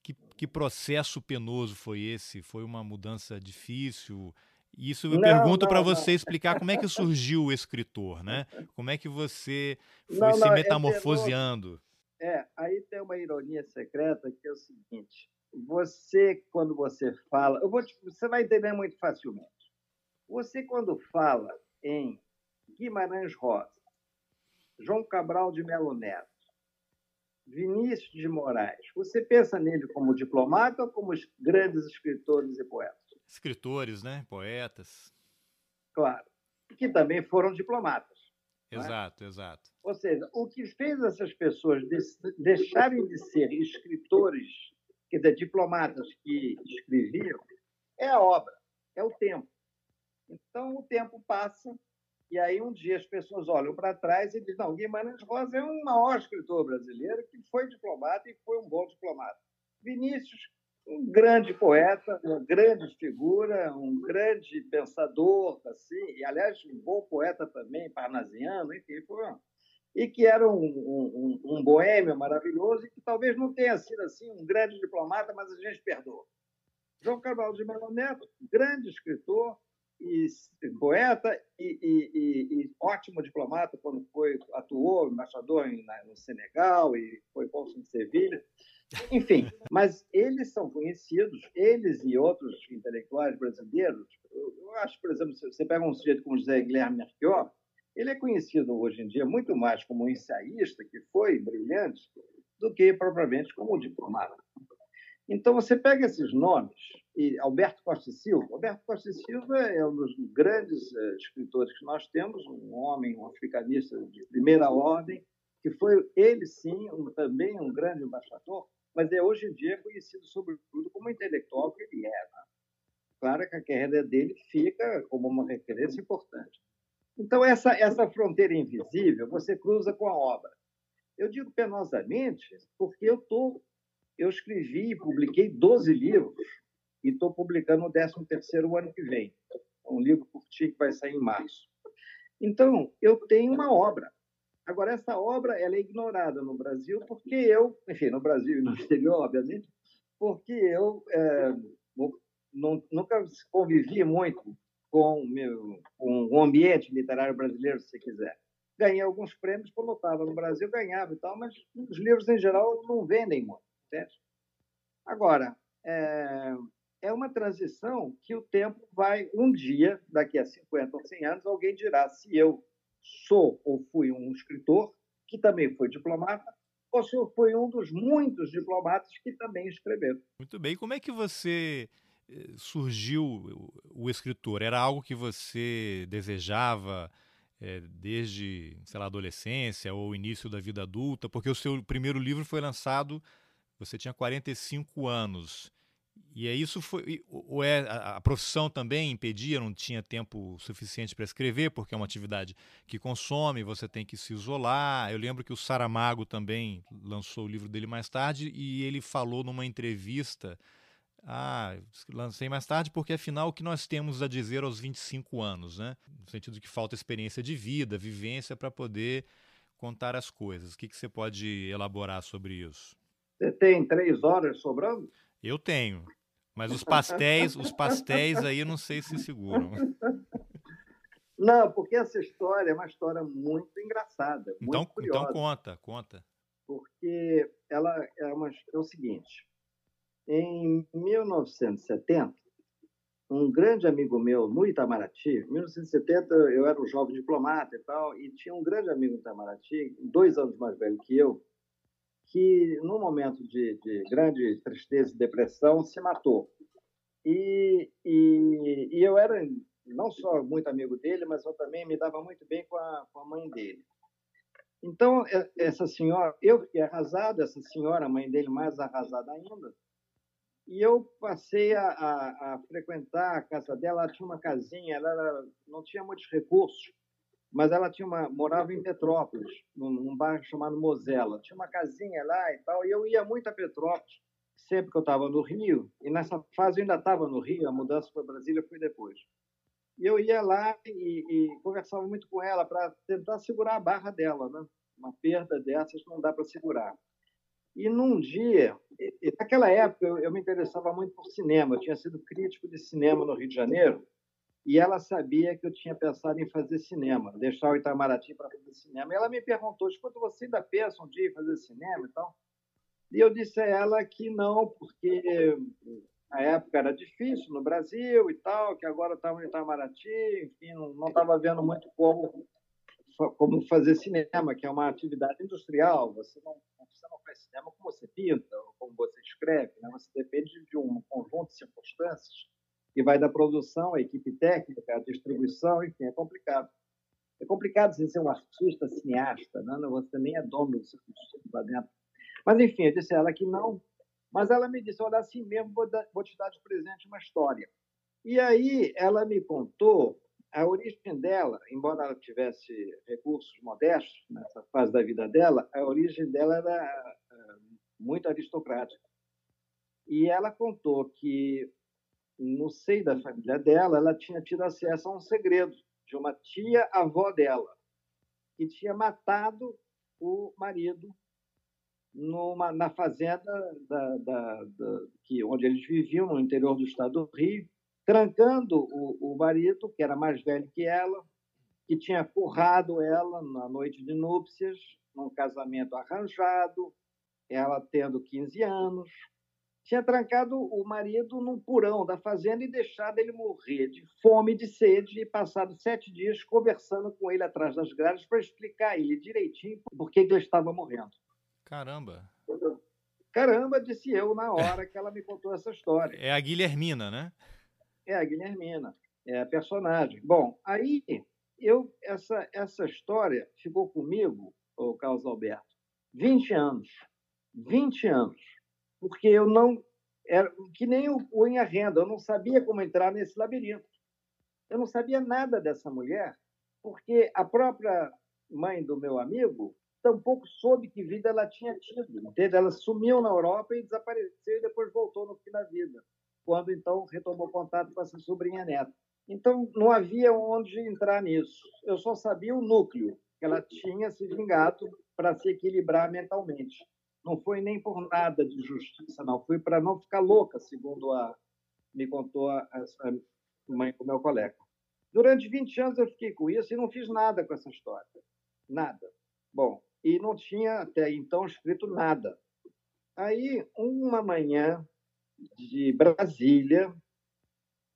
Que, que processo penoso foi esse? Foi uma mudança difícil? Isso eu não, pergunto para você explicar como é que surgiu o escritor, né? Como é que você foi não, se é metamorfoseando? É, é, aí tem uma ironia secreta que é o seguinte: você, quando você fala, eu vou te, você vai entender muito facilmente. Você, quando fala em Guimarães Rosa, João Cabral de Melo Neto, Vinícius de Moraes, você pensa nele como diplomata ou como grandes escritores e poetas? Escritores, né? Poetas. Claro. Que também foram diplomatas. É? Exato, é? exato. Ou seja, o que fez essas pessoas deixarem de ser escritores quer dizer, diplomatas que escreviam, é a obra, é o tempo. Então, o tempo passa, e aí um dia as pessoas olham para trás e dizem: não, Guimarães Rosa é um maior escritor brasileiro que foi diplomata e foi um bom diplomata. Vinícius, um grande poeta, uma grande figura, um grande pensador, assim, e aliás, um bom poeta também, parnasiano, enfim, foi uma e que era um, um, um, boêmio maravilhoso e que talvez não tenha sido assim um grande diplomata, mas a gente perdoa. João Carvalho de Melo Neto, grande escritor e poeta e, e, e, ótimo diplomata quando foi atuou embaixador em, na, no Senegal e foi cônsul em Sevilha. Enfim, mas eles são conhecidos, eles e outros intelectuais brasileiros. Eu, eu acho, por exemplo, você pega um sujeito como José Guilherme Melchior, ele é conhecido hoje em dia muito mais como um ensaísta, que foi brilhante, do que propriamente como um diplomata. Então, você pega esses nomes, e Alberto Costa Silva. Alberto Costa Silva é um dos grandes uh, escritores que nós temos, um homem, um africanista de primeira ordem, que foi, ele sim, um, também um grande embaixador, mas é hoje em dia conhecido, sobretudo, como intelectual que ele era. Claro que a carreira dele fica como uma referência importante. Então, essa, essa fronteira invisível você cruza com a obra. Eu digo penosamente porque eu, tô, eu escrevi e publiquei 12 livros e estou publicando o 13º ano que vem. Um livro curtinho que vai sair em março. Então, eu tenho uma obra. Agora, essa obra ela é ignorada no Brasil porque eu, enfim, no Brasil e no exterior, obviamente, porque eu é, nunca convivi muito com, meu, com o ambiente literário brasileiro, se quiser. Ganhei alguns prêmios eu estava no Brasil, ganhava e tal, mas os livros, em geral, não vendem muito? Agora, é, é uma transição que o tempo vai, um dia, daqui a 50 ou 100 anos, alguém dirá se eu sou ou fui um escritor, que também foi diplomata, ou se eu fui um dos muitos diplomatas que também escreveram. Muito bem. Como é que você surgiu o escritor? Era algo que você desejava é, desde, sei lá, adolescência ou início da vida adulta? Porque o seu primeiro livro foi lançado, você tinha 45 anos. E é isso foi ou é a, a profissão também impedia, não tinha tempo suficiente para escrever, porque é uma atividade que consome, você tem que se isolar. Eu lembro que o Saramago também lançou o livro dele mais tarde e ele falou numa entrevista ah, lancei mais tarde porque afinal o que nós temos a dizer aos 25 anos, né? No sentido de que falta experiência de vida, vivência para poder contar as coisas. O que, que você pode elaborar sobre isso? Você tem três horas sobrando? Eu tenho, mas os pastéis, os pastéis aí não sei se seguram. Não, porque essa história é uma história muito engraçada, muito então, curiosa. Então conta, conta. Porque ela é, uma, é o seguinte: em 1970, um grande amigo meu no Itamaraty, em 1970 eu era um jovem diplomata e tal, e tinha um grande amigo no Itamaraty, dois anos mais velho que eu, que num momento de, de grande tristeza e depressão se matou. E, e, e, eu era não só muito amigo dele, mas eu também me dava muito bem com a, com a mãe dele. Então, essa senhora, eu fiquei arrasado, essa senhora, a mãe dele, mais arrasada ainda, e eu passei a, a, a, frequentar a casa dela. Ela tinha uma casinha, ela era, não tinha muitos recursos, mas ela tinha uma, morava em Petrópolis, num, num bairro chamado Mosela. Tinha uma casinha lá e tal, e eu ia muito a Petrópolis sempre que eu estava no Rio, e nessa fase eu ainda estava no Rio, a mudança para Brasília foi depois. E eu ia lá e, e conversava muito com ela para tentar segurar a barra dela, né? Uma perda dessas não dá para segurar. E num dia, naquela época eu, eu, me interessava muito por cinema, eu tinha sido crítico de cinema no Rio de Janeiro, e ela sabia que eu tinha pensado em fazer cinema, deixar o Itamaraty para fazer cinema. E ela me perguntou: escuta, você ainda pensa um dia em fazer cinema e tal? E eu disse a ela que não, porque a época era difícil no Brasil e tal, que agora estava em Itamaraty, enfim, não estava vendo muito como, como fazer cinema, que é uma atividade industrial. Você não, você não faz cinema como você pinta, ou como você escreve, né? você depende de um conjunto de circunstâncias que vai da produção, a equipe técnica, a distribuição, enfim, é complicado. É complicado você ser um artista cineasta, né? você nem é dono do seu lá dentro. Mas, enfim, eu disse a ela que não. Mas ela me disse: olha, assim mesmo, vou, te dar de presente uma história. E aí ela me contou a origem dela, embora ela tivesse recursos modestos nessa fase da vida dela, a origem dela era eh, muito aristocrática. E ela contou que no seio da família dela, ela tinha tido acesso a um segredo de uma tia-avó dela, que tinha matado o marido numa, na fazenda da, da, da, que, onde eles viviam, no interior do estado do Rio, trancando o, o marido, que era mais velho que ela, que tinha currado ela na noite de núpcias, num casamento arranjado, ela tendo 15 anos, tinha trancado o marido num porão da fazenda e deixado ele morrer de fome e de sede, e passado sete dias conversando com ele atrás das grades para explicar a ele direitinho por que ele estava morrendo. Caramba! Caramba, disse eu na hora que ela me contou essa história. É a Guilhermina, né? É a Guilhermina, é a personagem. Bom, aí eu essa essa história ficou comigo, o Carlos Alberto, 20 anos. 20 anos porque eu não era que nem o unha renda, eu não sabia como entrar nesse labirinto. Eu não sabia nada dessa mulher, porque a própria mãe do meu amigo tampouco soube que vida ela tinha tido. Entende? Ela sumiu na Europa e desapareceu e depois voltou no fim da vida, quando então retomou contato com essa sobrinha neta. Então não havia onde entrar nisso. Eu só sabia o núcleo que ela tinha se vingado para se equilibrar mentalmente não foi nem por nada de justiça, não. Foi para não ficar louca, segundo a, me contou a, a mãe do meu colega. Durante 20 anos eu fiquei com isso e não fiz nada com essa história. Nada. Bom, e não tinha até então escrito nada. Aí, uma manhã de Brasília,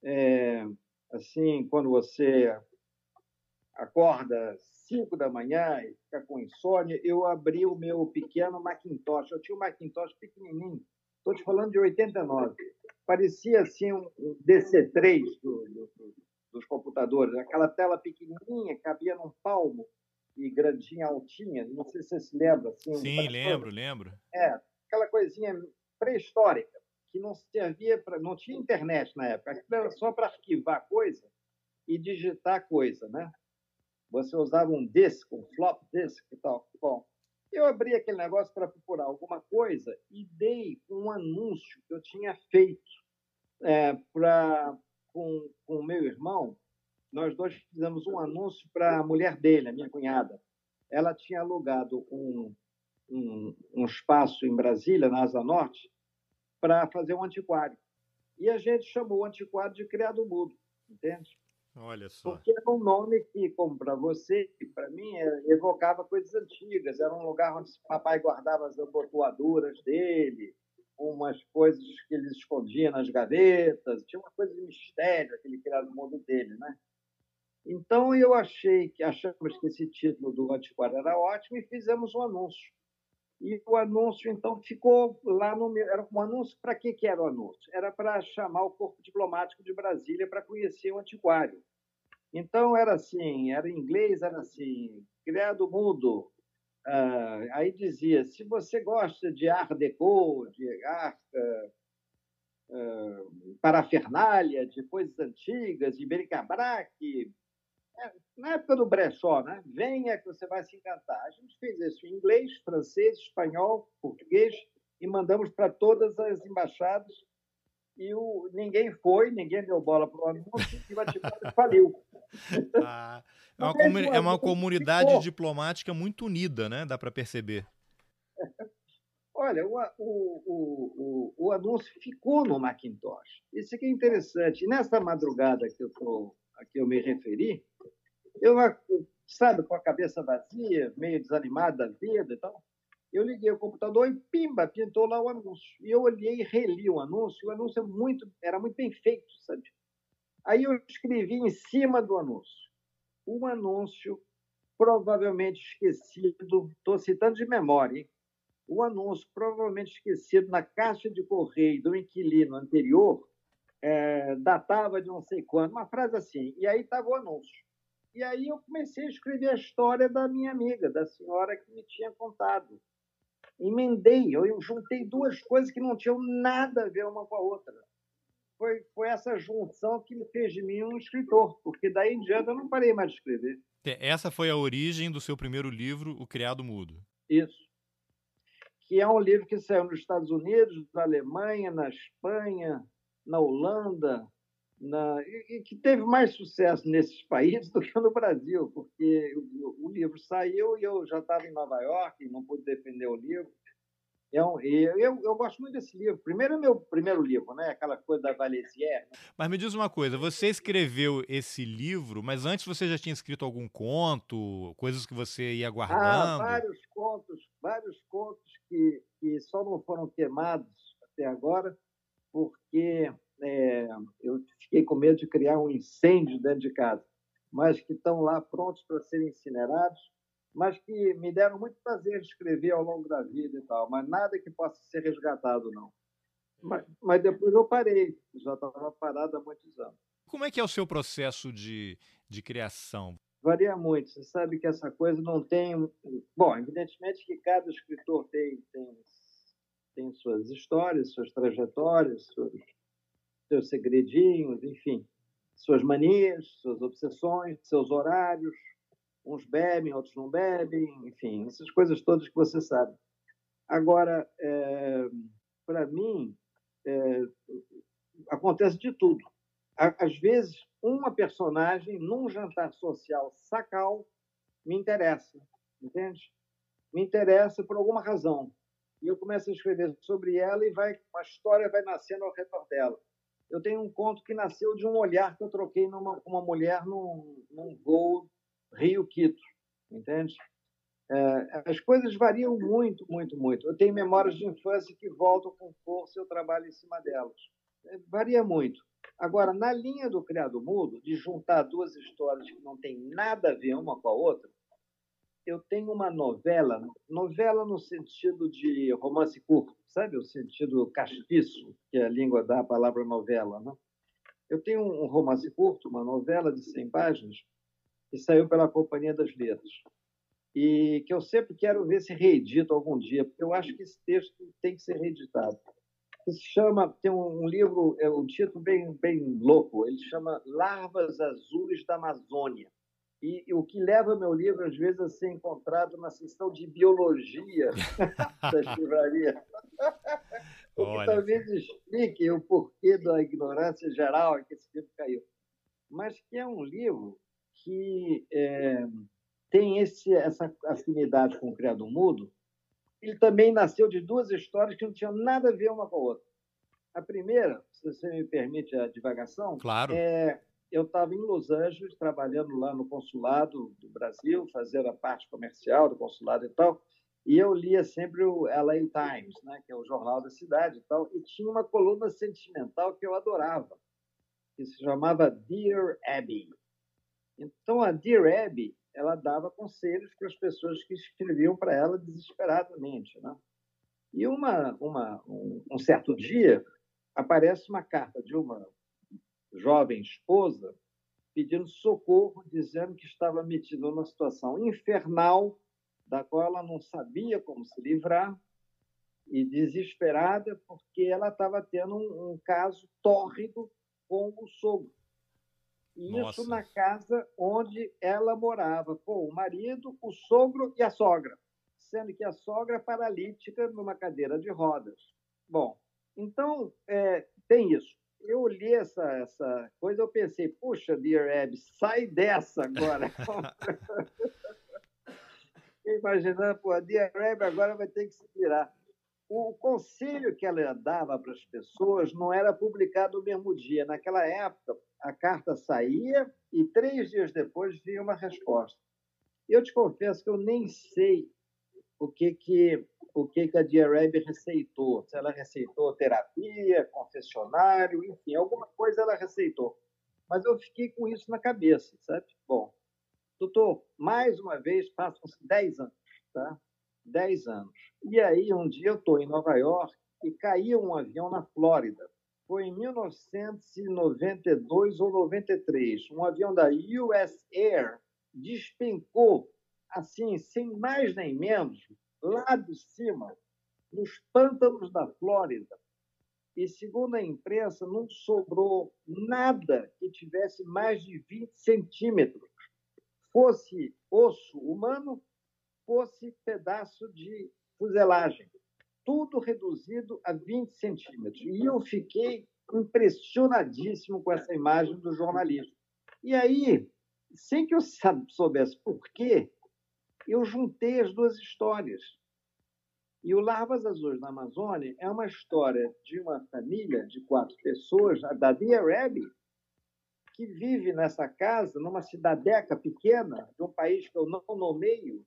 é, assim, quando você acorda cinco da manhã e fica com insônia, eu abri o meu pequeno Macintosh. Eu tinha um Macintosh pequenininho, estou te falando de 89. Parecia assim um DC3 do, do, dos computadores, aquela tela pequenininha, cabia num palmo e grandinha, altinha. Não sei se você se lembra. Assim, Sim, lembro, lembro. É, aquela coisinha pré-histórica que não servia para. não tinha internet na época, aquilo era só para arquivar coisa e digitar coisa, né? Você usava um disk, um flop disk e tal. Bom, eu abri aquele negócio para procurar alguma coisa e dei um anúncio que eu tinha feito é, pra, com o meu irmão. Nós dois fizemos um anúncio para a mulher dele, a minha cunhada. Ela tinha alugado um, um, um espaço em Brasília, na Asa Norte, para fazer um antiquário. E a gente chamou o antiquário de criado mudo, entende? Olha só. Porque era um nome que, como para você, para mim, é, evocava coisas antigas. Era um lugar onde o papai guardava as abotoaduras dele, umas coisas que ele escondia nas gavetas. Tinha uma coisa de mistério, aquele criado mundo dele, né? Então eu achei que achamos que esse título do antiquário era ótimo e fizemos um anúncio. E o anúncio então ficou lá no meu, era um anúncio para que que era o anúncio? Era para chamar o corpo diplomático de Brasília para conhecer o antiquário. Então era assim, era em inglês, era assim, criado mudo. Uh, aí dizia, se você gosta de art deco, de art, uh, uh, parafernália, de coisas antigas, de bric-a-brac, é, na época do brechó, né? venha que você vai se encantar. A gente fez isso em inglês, francês, espanhol, português e mandamos para todas as embaixadas e o, ninguém foi, ninguém deu bola para o anúncio e o Atibaia faliu. Ah, é, uma é uma comunidade ficou. diplomática muito unida, né? Dá para perceber. Olha, o, o, o, o, anúncio ficou no Macintosh. Isso aqui é interessante. nessa madrugada que eu, tô, a que eu me referi, eu, sabe, com a cabeça vazia, meio desanimado da vida e tal, eu liguei o computador e pimba, pintou lá o anúncio. E eu olhei e reli o anúncio, o anúncio é muito, era muito bem feito, sabe? Aí eu escrevi em cima do anúncio. Um anúncio provavelmente esquecido, estou citando de memória, hein? o anúncio provavelmente esquecido na caixa de correio do inquilino anterior é, datava de não sei quando, uma frase assim, e aí estava o anúncio. E aí eu comecei a escrever a história da minha amiga, da senhora que me tinha contado emendei, eu juntei duas coisas que não tinham nada a ver uma com a outra. Foi, foi essa junção que me fez de mim um escritor, porque daí em diante eu não parei mais de escrever. Essa foi a origem do seu primeiro livro, O Criado Mudo. Isso. Que é um livro que saiu nos Estados Unidos, na Alemanha, na Espanha, na Holanda, na, e, que teve mais sucesso nesses países do que no Brasil, porque o, o livro saiu e eu já estava em Nova York e não pude defender o livro. É um, eu, eu, eu, gosto muito desse livro. Primeiro é meu primeiro livro, né? Aquela coisa da Valesière. Né? Mas me diz uma coisa, você escreveu esse livro, mas antes você já tinha escrito algum conto, coisas que você ia ah, guardando? Ah, vários contos, vários contos que, que só não foram queimados até agora, porque é, eu fiquei com medo de criar um incêndio dentro de casa, mas que estão lá prontos para serem incinerados, mas que me deram muito prazer de escrever ao longo da vida e tal, mas nada que possa ser resgatado, não. Mas, mas depois eu parei, já estava parado há muitos anos. Como é que é o seu processo de, de criação? Varia muito. Você sabe que essa coisa não tem. Bom, evidentemente que cada escritor tem, tem, tem suas histórias, suas trajetórias, suas seus segredinhos, enfim, suas manias, suas obsessões, seus horários. Uns bebem, outros não bebem, enfim, essas coisas todas que você sabe. Agora, é, para mim, é, acontece de tudo. Às vezes, uma personagem num jantar social sacal me interessa, entende? Me interessa por alguma razão. E eu começo a escrever sobre ela e vai, uma história vai nascendo ao redor dela eu tenho um conto que nasceu de um olhar que eu troquei numa, uma mulher num, num voo Rio-Quito, entende? É, as coisas variam muito, muito, muito. Eu tenho memórias de infância que voltam com força e eu trabalho em cima delas. É, varia muito. Agora, na linha do criado mudo, de juntar duas histórias que não têm nada a ver uma com a outra, eu tenho uma novela, novela no sentido de romance curto, sabe? O sentido castiço, que é a língua da palavra novela, né? Eu tenho um romance curto, uma novela de 100 páginas, que saiu pela Companhia das Letras. E que eu sempre quero ver se reedito algum dia, porque eu acho que esse texto tem que ser reeditado. Se chama, tem um, livro, é um título bem, bem louco, ele chama Larvas Azuis da Amazônia. E, e, o que leva meu livro, às vezes, a ser encontrado na seção de biologia da livraria. o que Olha. talvez explique o porquê da ignorância geral em que esse livro caiu. Mas que é um livro que é, tem esse, essa afinidade com o Criado Mudo. Ele também nasceu de duas histórias que não tinham nada a ver uma com a outra. A primeira, se você me permite a divagação, claro. é eu estava em Los Angeles, trabalhando lá no consulado do Brasil, fazendo a parte comercial do consulado e tal, e eu lia sempre o LA Times, né, que é o jornal da cidade e tal, e tinha uma coluna sentimental que eu adorava, que se chamava Dear Abby. Então, a Dear Abby, ela dava conselhos para as pessoas que escreviam para ela desesperadamente, né? E uma, uma, um, um certo dia, aparece uma carta de uma jovem esposa pedindo socorro, dizendo que estava metida numa situação infernal da qual ela não sabia como se livrar e desesperada porque ela estava tendo um, um caso tórrido com o sogro. E Nossa. isso na casa onde ela morava, com o marido, o sogro e a sogra. sendo que a sogra é paralítica numa cadeira de rodas. Bom, então é, tem isso. Eu li essa, essa coisa, eu pensei, puxa, Dear Abby, sai dessa agora. Imaginando, pô, a Dear Abby agora vai ter que se virar. O conselho que ela dava para as pessoas não era publicado no mesmo dia. Naquela época, a carta saía e três dias depois vinha uma resposta. Eu te confesso que eu nem sei o que que o que que a Diareb receitou. Se ela receitou terapia, confessionário, enfim, alguma coisa ela receitou. Mas eu fiquei com isso na cabeça, sabe? Bom, doutor, mais uma vez, passam-se 10 anos, tá? 10 anos. E aí, um dia eu estou em Nova York e caiu um avião na Flórida. Foi em 1992 ou 93. Um avião da US Air despencou, assim, sem mais nem menos, lá de cima, nos pântanos da Flórida. E, segundo a imprensa, não sobrou nada que tivesse mais de 20 centímetros. Fosse osso humano, fosse pedaço de fuselagem. Tudo reduzido a 20 centímetros. E eu fiquei impressionadíssimo com essa imagem do jornalismo. E aí, sem que eu soubesse por quê, eu juntei as duas histórias. E o Larvas Azuis na Amazônia é uma história de uma família de quatro pessoas, da Dia Rebbe, que vive nessa casa, numa cidadeca pequena, de um país que eu não nomeio,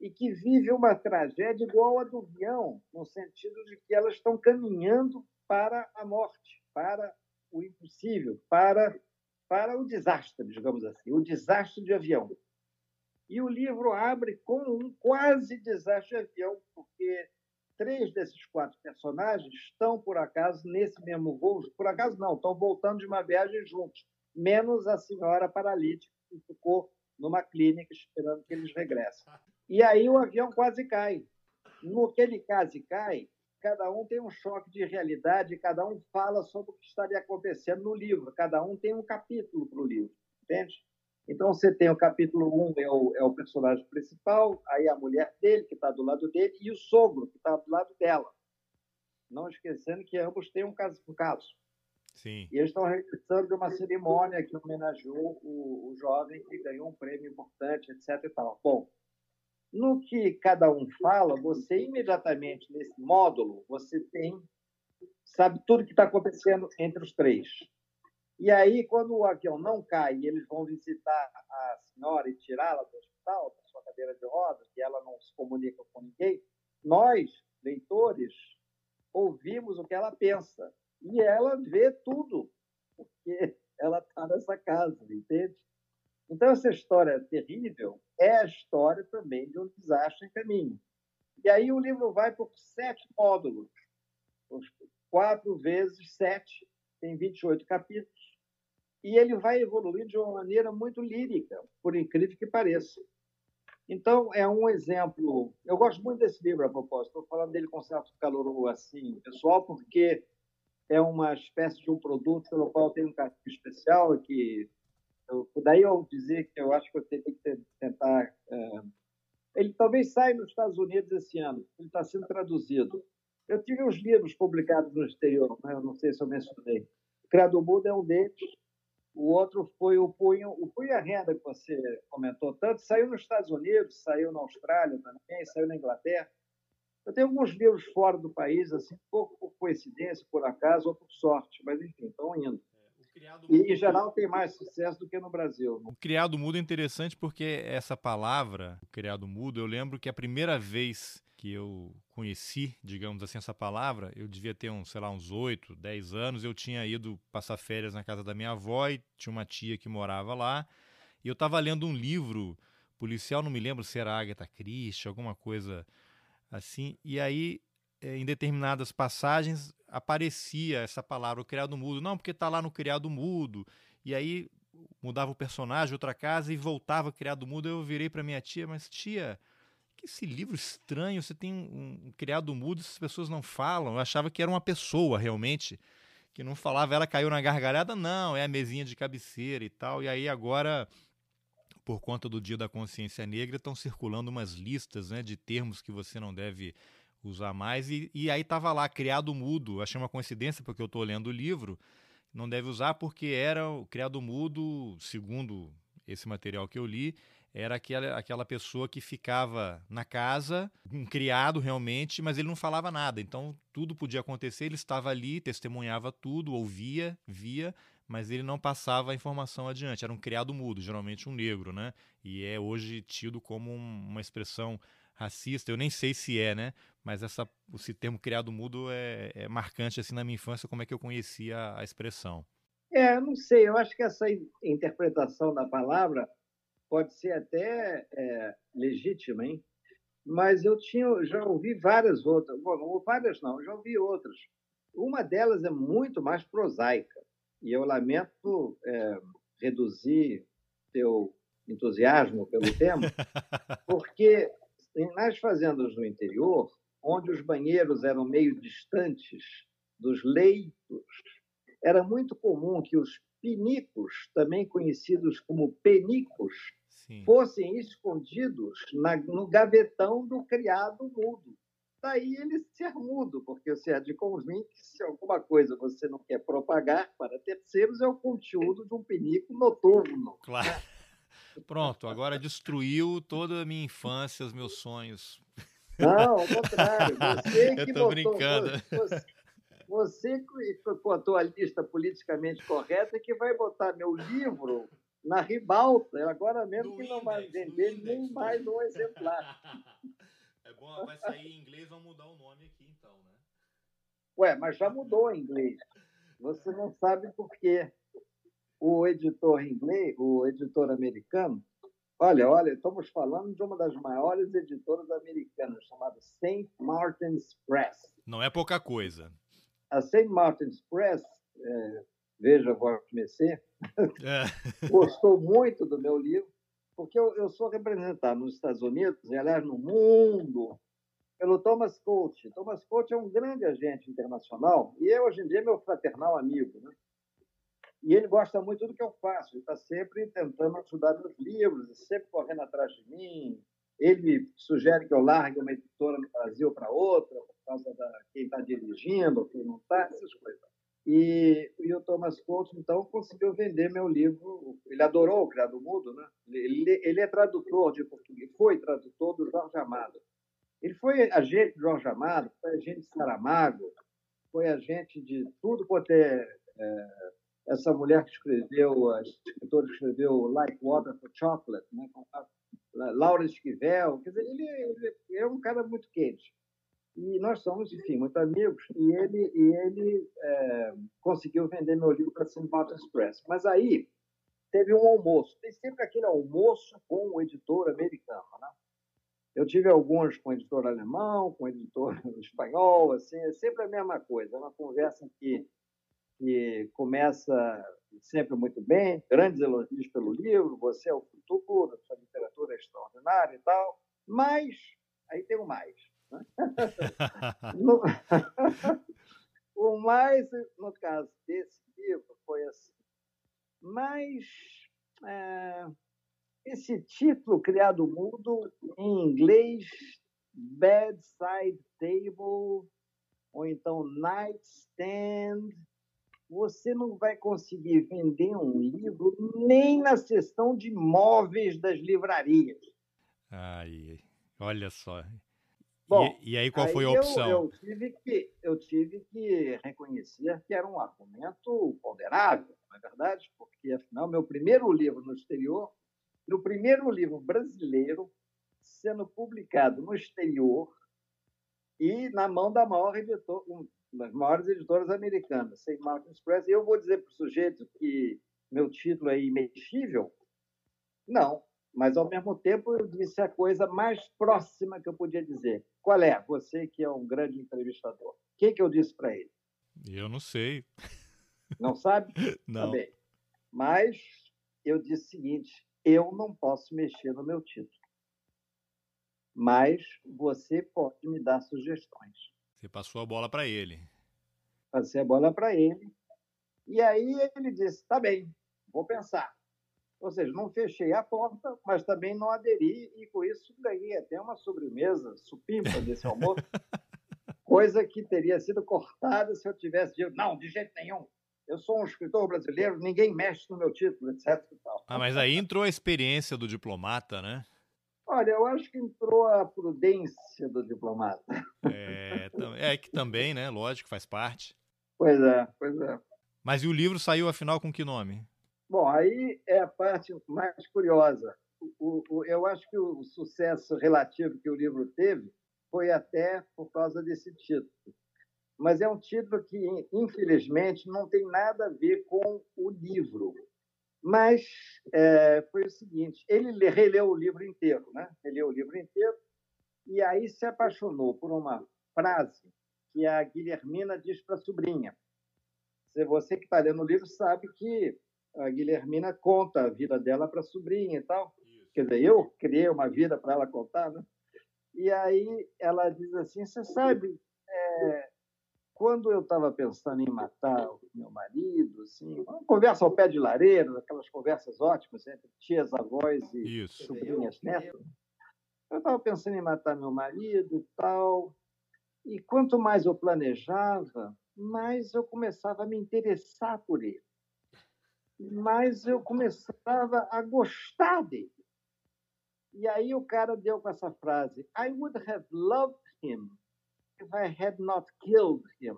e que vive uma tragédia igual a do avião, no sentido de que elas estão caminhando para a morte, para o impossível, para, para o desastre, digamos assim, o desastre de avião. E o livro abre com um quase desastre de avião, porque três desses quatro personagens estão, por acaso, nesse mesmo voo. Por acaso, não, estão voltando de uma viagem juntos, menos a senhora paralítica, que ficou numa clínica esperando que eles regressem. E aí o avião quase cai. No que ele quase cai, cada um tem um choque de realidade, cada um fala sobre o que estaria acontecendo no livro, cada um tem um capítulo para o livro, entende? Então você tem o capítulo 1, um, é, o, é o personagem principal, aí a mulher dele, que está do lado dele, e o sogro, que está do lado dela. Não esquecendo que ambos têm um caso. Um caso. Sim. E eles estão regressando de uma cerimônia que homenageou o, o jovem que ganhou um prêmio importante, etc. E tal. Bom, no que cada um fala, você imediatamente nesse módulo você tem sabe tudo que está acontecendo entre os três. E aí, quando o avião não cai e eles vão visitar a senhora e tirá-la do hospital, da sua cadeira de rodas, e ela não se comunica com ninguém, nós, leitores, ouvimos o que ela pensa. E ela vê tudo, porque ela está nessa casa, entende? Então, essa história terrível é a história também de um desastre em caminho. E aí o livro vai por sete módulos. Quatro vezes sete, tem 28 capítulos. E ele vai evoluir de uma maneira muito lírica, por incrível que pareça. Então, é um exemplo. Eu gosto muito desse livro, a propósito. Estou falando dele com certo calor assim, pessoal, porque é uma espécie de um produto pelo qual tem um carinho especial que eu, daí eu dizer que eu acho que eu tenho que tentar. É, ele talvez saia nos Estados Unidos esse ano, ele está sendo traduzido. Eu tive uns livros publicados no exterior, né? eu não sei se eu mencionei. Criado Mudo é um deles. O outro foi o Punho, o Punho a Renda, que você comentou tanto, saiu nos Estados Unidos, saiu na Austrália também, saiu na Inglaterra. Eu tenho alguns livros fora do país, assim, pouco por coincidência, por acaso ou por sorte, mas enfim, estão indo. E, em geral, tem mais sucesso do que no Brasil. Né? O criado mudo é interessante porque essa palavra, criado mudo, eu lembro que a primeira vez que eu conheci, digamos assim, essa palavra, eu devia ter uns, sei lá, uns 8, 10 anos, eu tinha ido passar férias na casa da minha avó e tinha uma tia que morava lá, e eu estava lendo um livro policial, não me lembro se era Agatha Christie, alguma coisa assim, e aí eh, em determinadas passagens aparecia essa palavra, o criado mudo. Não, porque está lá no criado mudo. E aí mudava o personagem, outra casa, e voltava criado mudo. Eu virei para minha tia, mas tia, que esse livro estranho, você tem um, criado mudo, essas pessoas não falam. Eu achava que era uma pessoa realmente que não falava, ela caiu na gargalhada, não, é a mesinha de cabeceira e tal. E aí agora por conta do Dia da Consciência Negra, estão circulando umas listas né, de termos que você não deve usar mais. E, e aí estava lá, criado mudo. Achei uma coincidência, porque eu estou lendo o livro. Não deve usar porque era o criado mudo, segundo esse material que eu li, era aquela, aquela pessoa que ficava na casa, um criado realmente, mas ele não falava nada. Então tudo podia acontecer, ele estava ali, testemunhava tudo, ouvia, via, mas ele não passava a informação adiante. Era um criado mudo, geralmente um negro, né? E é hoje tido como um, uma expressão racista. Eu nem sei se é, né? Mas essa, esse termo criado mudo é, é marcante assim na minha infância, como é que eu conhecia a expressão. É, não sei. Eu acho que essa interpretação da palavra pode ser até é, legítima, hein? Mas eu tinha, já ouvi várias outras, bom, várias não, já ouvi outras. Uma delas é muito mais prosaica e eu lamento é, reduzir teu entusiasmo pelo tema, porque nas fazendas do interior, onde os banheiros eram meio distantes dos leitos, era muito comum que os pinicos, também conhecidos como penicos, Sim. fossem escondidos na, no gavetão do criado mudo. Daí ele ser mudo, porque você há de convir que se alguma coisa você não quer propagar para terceiros, é o conteúdo de um penico noturno. Claro. Pronto, agora destruiu toda a minha infância, os meus sonhos. Não, ao contrário. Você que Eu tô botou, brincando. Você, você que botou a lista politicamente correta que vai botar meu livro na ribalta. Agora mesmo que não vai vender nem mais um exemplar. É bom, vai sair em inglês, vão mudar o nome aqui então, né? Ué, mas já mudou em inglês. Você não sabe por quê. O editor inglês, o editor americano, olha, olha, estamos falando de uma das maiores editoras americanas, chamada St. Martin's Press. Não é pouca coisa. A St. Martin's Press, é, veja agora comecei, é. gostou muito do meu livro, porque eu, eu sou representado nos Estados Unidos, e aliás no mundo, pelo Thomas Coach. Thomas Coach é um grande agente internacional e eu, hoje em dia, é meu fraternal amigo. Né? E ele gosta muito do que eu faço, ele está sempre tentando ajudar nos livros, sempre correndo atrás de mim. Ele sugere que eu largue uma editora no Brasil para outra, por causa de quem está dirigindo, quem não está, essas coisas. E, e, o Thomas Coates, então, conseguiu vender meu livro. Ele adorou o Criado Mudo, né? Ele, ele é tradutor de português, foi tradutor do Jorge Amado. Ele foi agente de Jorge Amado, foi agente de Saramago, foi agente de tudo quanto é, é essa mulher que escreveu, a escritora que escreveu Like Water for Chocolate, né? Laura Esquivel, quer dizer, ele, ele é um cara muito quente. E nós somos, enfim, muito amigos. E ele, e ele é, conseguiu vender meu livro para a St. Martin's Press. Mas aí teve um almoço. Tem sempre aquele almoço com o editor americano, né? Eu tive alguns com o editor alemão, com o editor espanhol, assim, é sempre a mesma coisa. É uma conversa que, que começa sempre muito bem, grandes elogios pelo livro, você é o futuro, sua literatura é extraordinária e tal. Mas, aí tem o mais no, o mais, no caso desse livro, foi assim. Mas é, esse título criado mudo, em inglês, Bedside Table, ou então Nightstand, você não vai conseguir vender um livro nem na seção de móveis das livrarias. Ai, olha só. Bom, e, e aí qual aí foi a opção? Eu, eu, tive que, eu tive que reconhecer que era um argumento ponderável, não é verdade? Porque, afinal, meu primeiro livro no exterior, no primeiro livro brasileiro sendo publicado no exterior e na mão da maior editor, das maiores editoras americanas, St. Martin's Press. E eu vou dizer para o sujeito que meu título é imexível? Não, mas ao mesmo tempo eu disse a coisa mais próxima que eu podia dizer. Qual é? Você que é um grande entrevistador. O que, que eu disse para ele? Eu não sei. Não sabe? Não. Mas eu disse o seguinte: eu não posso mexer no meu título. Mas você pode me dar sugestões. Você passou a bola para ele. Passei a bola para ele. E aí ele disse: tá bem, vou pensar. Ou seja, não fechei a porta, mas também não aderi, e com isso ganhei até uma sobremesa supimpa desse almoço, coisa que teria sido cortada se eu tivesse dito, não, de jeito nenhum, eu sou um escritor brasileiro, ninguém mexe no meu título, etc. Ah, mas aí entrou a experiência do diplomata, né? Olha, eu acho que entrou a prudência do diplomata. É, é que também, né? Lógico, faz parte. Pois é, pois é. Mas e o livro saiu, afinal, com que nome? Bom, aí é a parte mais curiosa. O, o, eu acho que o sucesso relativo que o livro teve foi até por causa desse título. Mas é um título que, infelizmente, não tem nada a ver com o livro. Mas é, foi o seguinte: ele releu o livro inteiro, né? Releu o livro inteiro e aí se apaixonou por uma frase que a Guilhermina diz para a sobrinha. Você que está lendo o livro sabe que a Guilhermina conta a vida dela para a sobrinha e tal. Isso. Quer dizer, eu criei uma vida para ela contar, né? E aí ela diz assim: Você sabe, é, quando eu estava pensando em matar o meu marido, assim, uma conversa ao pé de lareira, aquelas conversas ótimas entre tias, avós e Isso. sobrinhas netas, eu estava pensando em matar meu marido e tal. E quanto mais eu planejava, mais eu começava a me interessar por ele. Mais eu começava a gostar dele. E aí o cara deu com essa frase: I would have loved him if I had not killed him.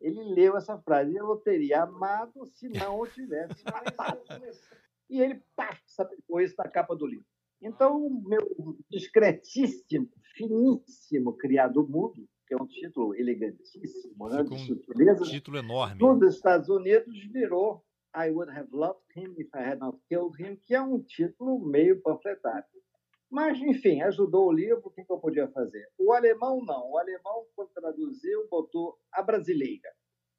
Ele leu essa frase, eu teria amado se não o tivesse. E ele, pá, sapecou isso na capa do livro. Então, o meu discretíssimo, finíssimo criado mudo, que é um título elegantíssimo, né, um título enorme. nos Estados Unidos virou I Would Have Loved Him If I Had Not Killed Him, que é um título meio panfletário. Mas, enfim, ajudou o livro, o que, eu podia fazer? O alemão não. O alemão, quando traduziu, botou a brasileira.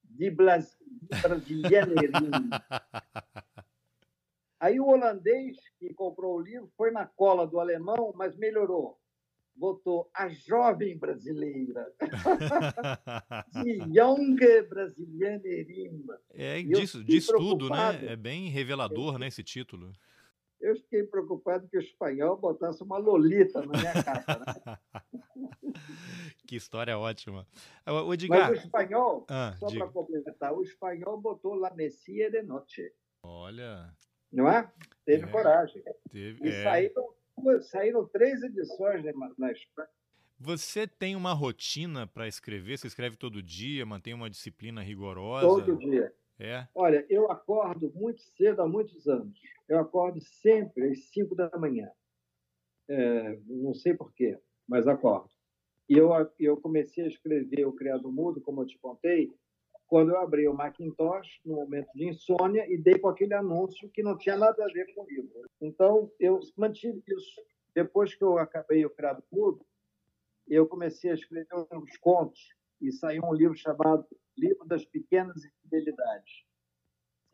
De Blas... brasileirinho. Aí o holandês que comprou o livro foi na cola do alemão, mas melhorou. Botou a jovem brasileira. De Young Brasilianerim. É, diz, diz tudo, né? É bem revelador, né, esse título eu fiquei preocupado que o espanhol botasse uma lolita na minha capa. Né? que história ótima. O Edgar... Mas o espanhol, ah, só para complementar, o espanhol botou La Messia de Noche. Olha. Não é? Teve é, coragem. Teve, e é. saíram, saíram três edições na Espanha. Você tem uma rotina para escrever? Você escreve todo dia, mantém uma disciplina rigorosa? Todo dia. É. Olha, eu acordo muito cedo há muitos anos. Eu acordo sempre às 5 da manhã. É, não sei porquê, mas acordo. E eu, eu comecei a escrever O Criado Mudo, como eu te contei, quando eu abri o Macintosh, no momento de insônia, e dei com aquele anúncio que não tinha nada a ver com o livro. Então, eu mantive isso. Depois que eu acabei o Criado Mudo, eu comecei a escrever uns contos, e saiu um livro chamado Livro das Pequenas Infidelidades.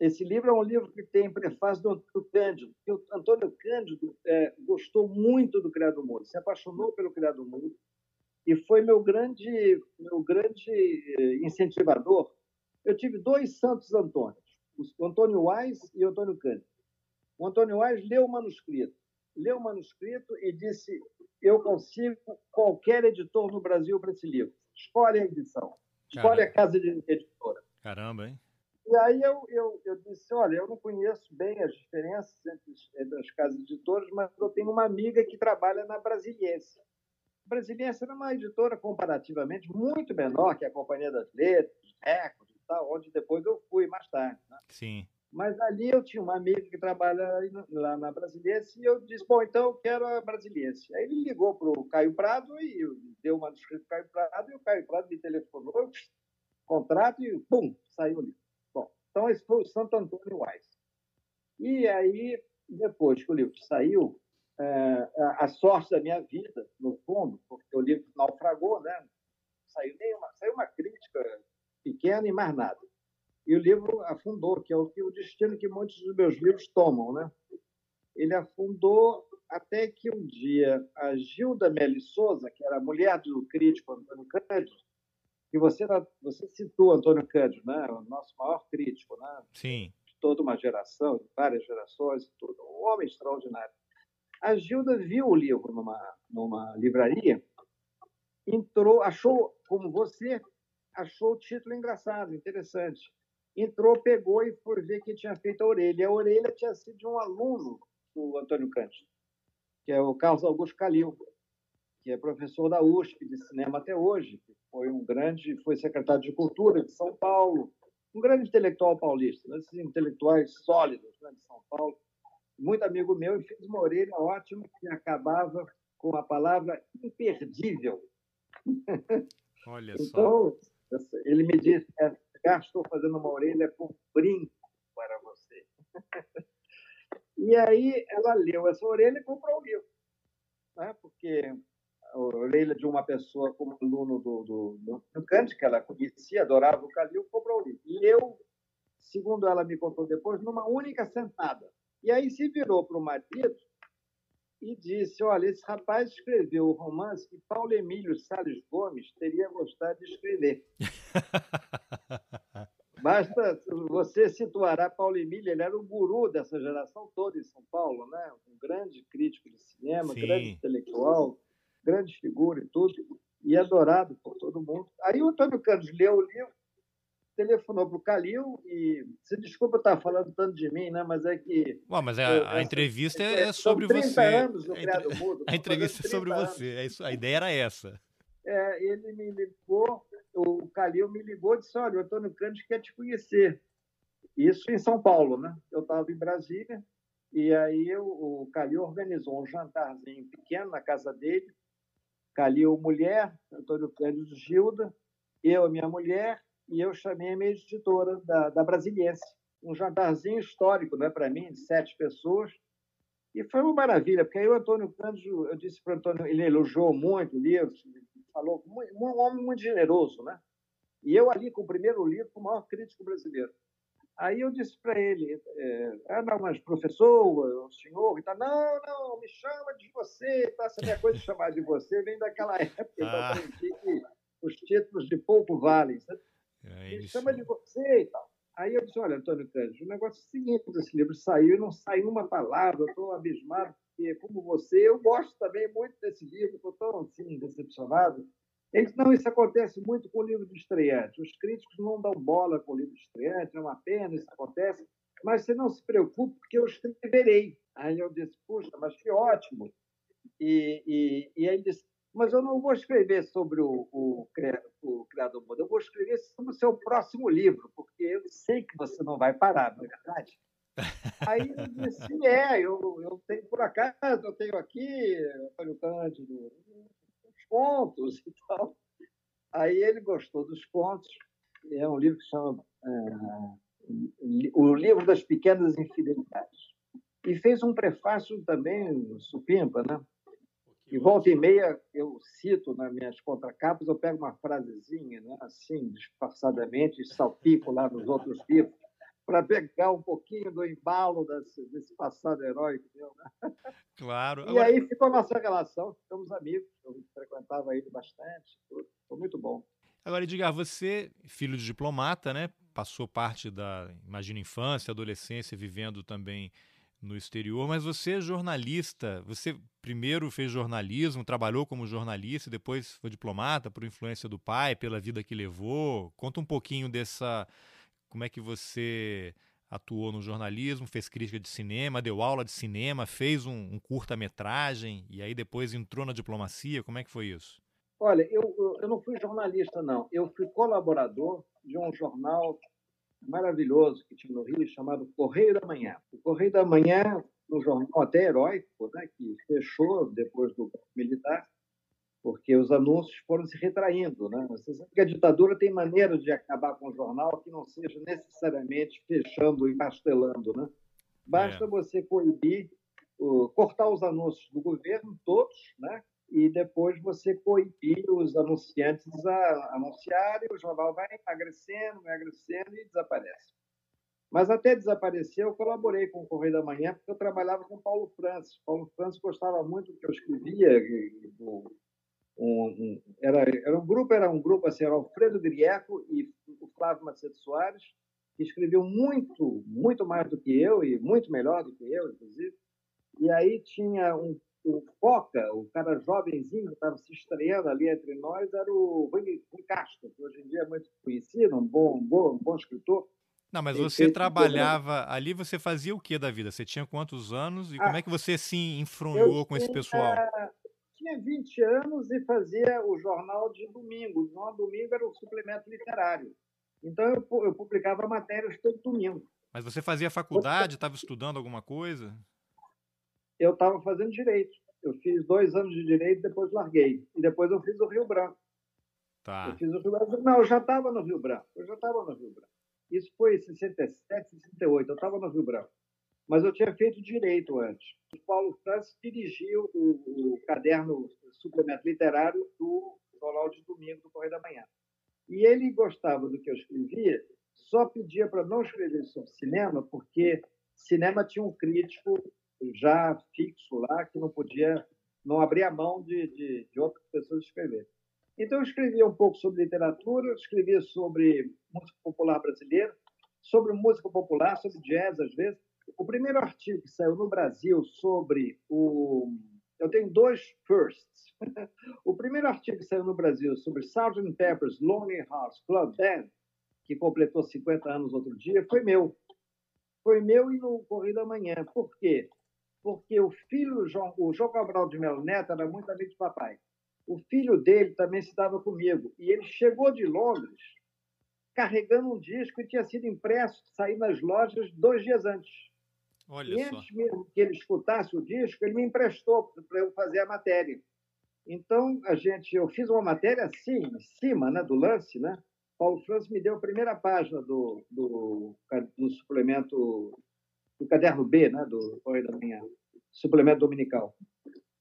Esse livro é um livro que tem prefácio do Antônio Cândido. Que o Antônio Cândido é, gostou muito do Criado Mundo, se apaixonou pelo Criado Mundo e foi meu grande, meu grande eh, incentivador. Eu tive dois santos Antônios, o Antônio Wise e o Antônio Cândido. O Antônio Wise leu o manuscrito, leu o manuscrito e disse: Eu consigo qualquer editor no Brasil para esse livro. Escolhe a edição, escolhe Caramba. a casa de editora. Caramba, hein? E aí eu, eu, eu disse, olha, eu não conheço bem as diferenças entre, entre as casas editoras, mas eu tenho uma amiga que trabalha na Brasiliense. A Brasiliense era uma editora comparativamente muito menor que a Companhia das Letras, Record tal, onde depois eu fui mais tarde. Né? Sim. Mas ali eu tinha uma amiga que trabalha lá na Brasiliense e eu disse, bom, então eu quero a Brasiliense. Aí ele ligou para o Caio Prado e deu o manuscrito para o Caio Prado e o Caio Prado me telefonou, contrato e pum, saiu o livro. Então, esse foi o Santo Antônio Weiss. E aí, depois que o livro saiu, é, a sorte da minha vida, no fundo, porque o livro naufragou, né? Saiu, nenhuma, saiu uma crítica pequena e mais nada. E o livro afundou, que é o, que o destino que muitos dos meus livros tomam, né? Ele afundou até que um dia a Gilda Meli Souza, que era a mulher do crítico Antônio Cândido, que você, você citou Antônio Cândido, né? o nosso maior crítico. Né? Sim. toda uma geração, várias gerações, tudo. Um homem extraordinário. A Gilda viu o livro numa, numa livraria, entrou, achou, como você, achou o título engraçado, interessante. Entrou, pegou e foi ver que tinha feito a orelha. A orelha tinha sido de um aluno do Antônio Cândido, que é o Carlos Augusto Calil, que é professor da USP de cinema até hoje, foi um grande, foi secretário de Cultura de São Paulo, um grande intelectual paulista, né? esses intelectuais sólidos né, de São Paulo, muito amigo meu, e fez uma orelha ótima que acabava com a palavra imperdível. Olha então, só. Ele me disse, é, estou fazendo uma orelha com brinco para você. e aí ela leu essa orelha e comprou o livro, né? porque a orelha de uma pessoa como aluno do, do, do Kant, que ela conhecia, adorava o Calil, comprou o livro. E eu, segundo ela me contou depois, numa única sentada. E aí se virou para o marido e disse: Olha, esse rapaz escreveu o romance que Paulo Emílio Salles Gomes teria gostado de escrever. Basta você situará Paulo Emílio, ele era o guru dessa geração toda em São Paulo, né? um grande crítico de cinema, Sim. grande intelectual, grande figura e tudo, e adorado por todo mundo. Aí o Antônio Carlos leu o livro, telefonou para o Calil e se desculpa estar falando tanto de mim, né? Mas é que. Ué, mas a, a, a entrevista é, é sobre você. Anos no a, entre... Mudo, a entrevista é sobre anos. você. É isso, a ideia era essa. É, ele me ligou, o Calil me ligou e disse: Olha, o Antônio Cândido quer te conhecer. Isso em São Paulo, né? Eu estava em Brasília, e aí o Calil organizou um jantarzinho pequeno na casa dele. Calil, mulher, Antônio Cândido Gilda, eu, minha mulher, e eu chamei a minha editora da, da Brasiliense. Um jantarzinho histórico né, para mim, de sete pessoas. E foi uma maravilha, porque aí o Antônio Cândido, eu disse para o Antônio, ele elogiou muito o livro, falou, um homem muito generoso, né? E eu ali, com o primeiro livro, o maior crítico brasileiro. Aí eu disse para ele, é, ah, não, mas professor, o senhor, e tá, não, não, me chama de você, tá? essa minha coisa de chamar de você vem daquela época que ah. que os títulos de pouco valem. Sabe? É me chama de você e tal. Aí eu disse, olha, Antônio Cândido, o negócio é o seguinte, esse livro saiu e não saiu uma palavra, eu estou abismado, porque como você, eu gosto também muito desse livro, estou tão assim, decepcionado. Ele disse, não, isso acontece muito com o livro de estreante. Os críticos não dão bola com o livro de estreante, é uma pena, isso acontece, mas você não se preocupe, porque eu escreverei. Aí eu disse, puxa, mas que ótimo. E, e, e aí ele disse, mas eu não vou escrever sobre o, o, o Criador Mudo, eu vou escrever sobre o seu próximo livro, porque eu sei que você não vai parar, não é verdade? Aí eu disse, é, eu, eu tenho, por acaso, eu tenho aqui, Antônio Cândido, uns contos e tal. Aí ele gostou dos contos, é um livro que chama é, O Livro das Pequenas Infidelidades. E fez um prefácio também, supimpa, né? E volta e meia eu cito nas minhas contracapas, eu pego uma frasezinha, né, assim, disfarçadamente, e salpico lá nos outros livros, para pegar um pouquinho do embalo desse, desse passado heróico meu. Né? Claro. E Agora... aí ficou a nossa relação, ficamos amigos, eu frequentava ele bastante, foi muito bom. Agora, Edgar, você, filho de diplomata, né, passou parte da, imagina, infância, adolescência, vivendo também no exterior, mas você é jornalista. Você primeiro fez jornalismo, trabalhou como jornalista, depois foi diplomata por influência do pai, pela vida que levou. Conta um pouquinho dessa. Como é que você atuou no jornalismo, fez crítica de cinema, deu aula de cinema, fez um, um curta-metragem e aí depois entrou na diplomacia. Como é que foi isso? Olha, eu, eu não fui jornalista, não. Eu fui colaborador de um jornal maravilhoso que tinha no Rio, chamado Correio da Manhã. O Correio da Manhã, um jornal até heróico, né, que fechou depois do militar, porque os anúncios foram se retraindo. Né? Você sabe que a ditadura tem maneira de acabar com o jornal que não seja necessariamente fechando e pastelando. Né? Basta é. você coibir, cortar os anúncios do governo, todos, né? E depois você coibir os anunciantes a anunciarem, o jornal vai emagrecendo, emagrecendo e desaparece. Mas até desaparecer, eu colaborei com o Correio da Manhã, porque eu trabalhava com Paulo Francis. Paulo Francis gostava muito do que eu escrevia. Um, um, era, era um grupo, era um grupo assim, era Alfredo Grieco e o Flávio Macedo Soares, que escreviam muito, muito mais do que eu e muito melhor do que eu, inclusive. E aí tinha um, o Foca, o cara jovenzinho que estava se estreando ali entre nós, era o Rui Castro, que hoje em dia é muito conhecido, um bom, um bom, um bom escritor. Não, mas você trabalhava ali, você fazia o que da vida? Você tinha quantos anos e ah, como é que você se enfronhou com esse pessoal? Tinha 20 anos e fazia o jornal de domingo. No domingo era o suplemento literário. Então eu, eu publicava matérias todo domingo. Mas você fazia faculdade, estava estudando alguma coisa? Eu estava fazendo direito. Eu fiz dois anos de direito, depois larguei. E depois eu fiz o Rio Branco. Tá. Eu fiz o Rio Branco. Não, eu já estava no Rio Branco. Eu já estava no Rio Branco. Isso foi em 67, 68. Eu estava no Rio Branco. Mas eu tinha feito direito antes. O Paulo Francis dirigiu o, o caderno suplemento literário do Jornal de Domingo do Correio da Manhã. E ele gostava do que eu escrevia, só pedia para não escrever sobre cinema, porque cinema tinha um crítico já fixo lá que não podia, não abria mão de, de, de outras pessoas escrever. Então, eu escrevia um pouco sobre literatura, escrevia sobre música popular brasileira, sobre música popular, sobre jazz, às vezes. O primeiro artigo que saiu no Brasil sobre o. Eu tenho dois firsts. o primeiro artigo que saiu no Brasil sobre Sgt. Pepper's Lonely Hearts Club Band, que completou 50 anos outro dia, foi meu. Foi meu e no da Manhã. Por quê? Porque o filho, João, o João Cabral de Melo Neto, era muito amigo de papai o filho dele também se dava comigo. E ele chegou de Londres carregando um disco que tinha sido impresso, sair nas lojas dois dias antes. Olha e antes só. mesmo que ele escutasse o disco, ele me emprestou para eu fazer a matéria. Então, a gente, eu fiz uma matéria assim, em cima né, do lance, né? Paulo Francis me deu a primeira página do, do, do suplemento do caderno B, né, do Correio da Manhã, suplemento dominical.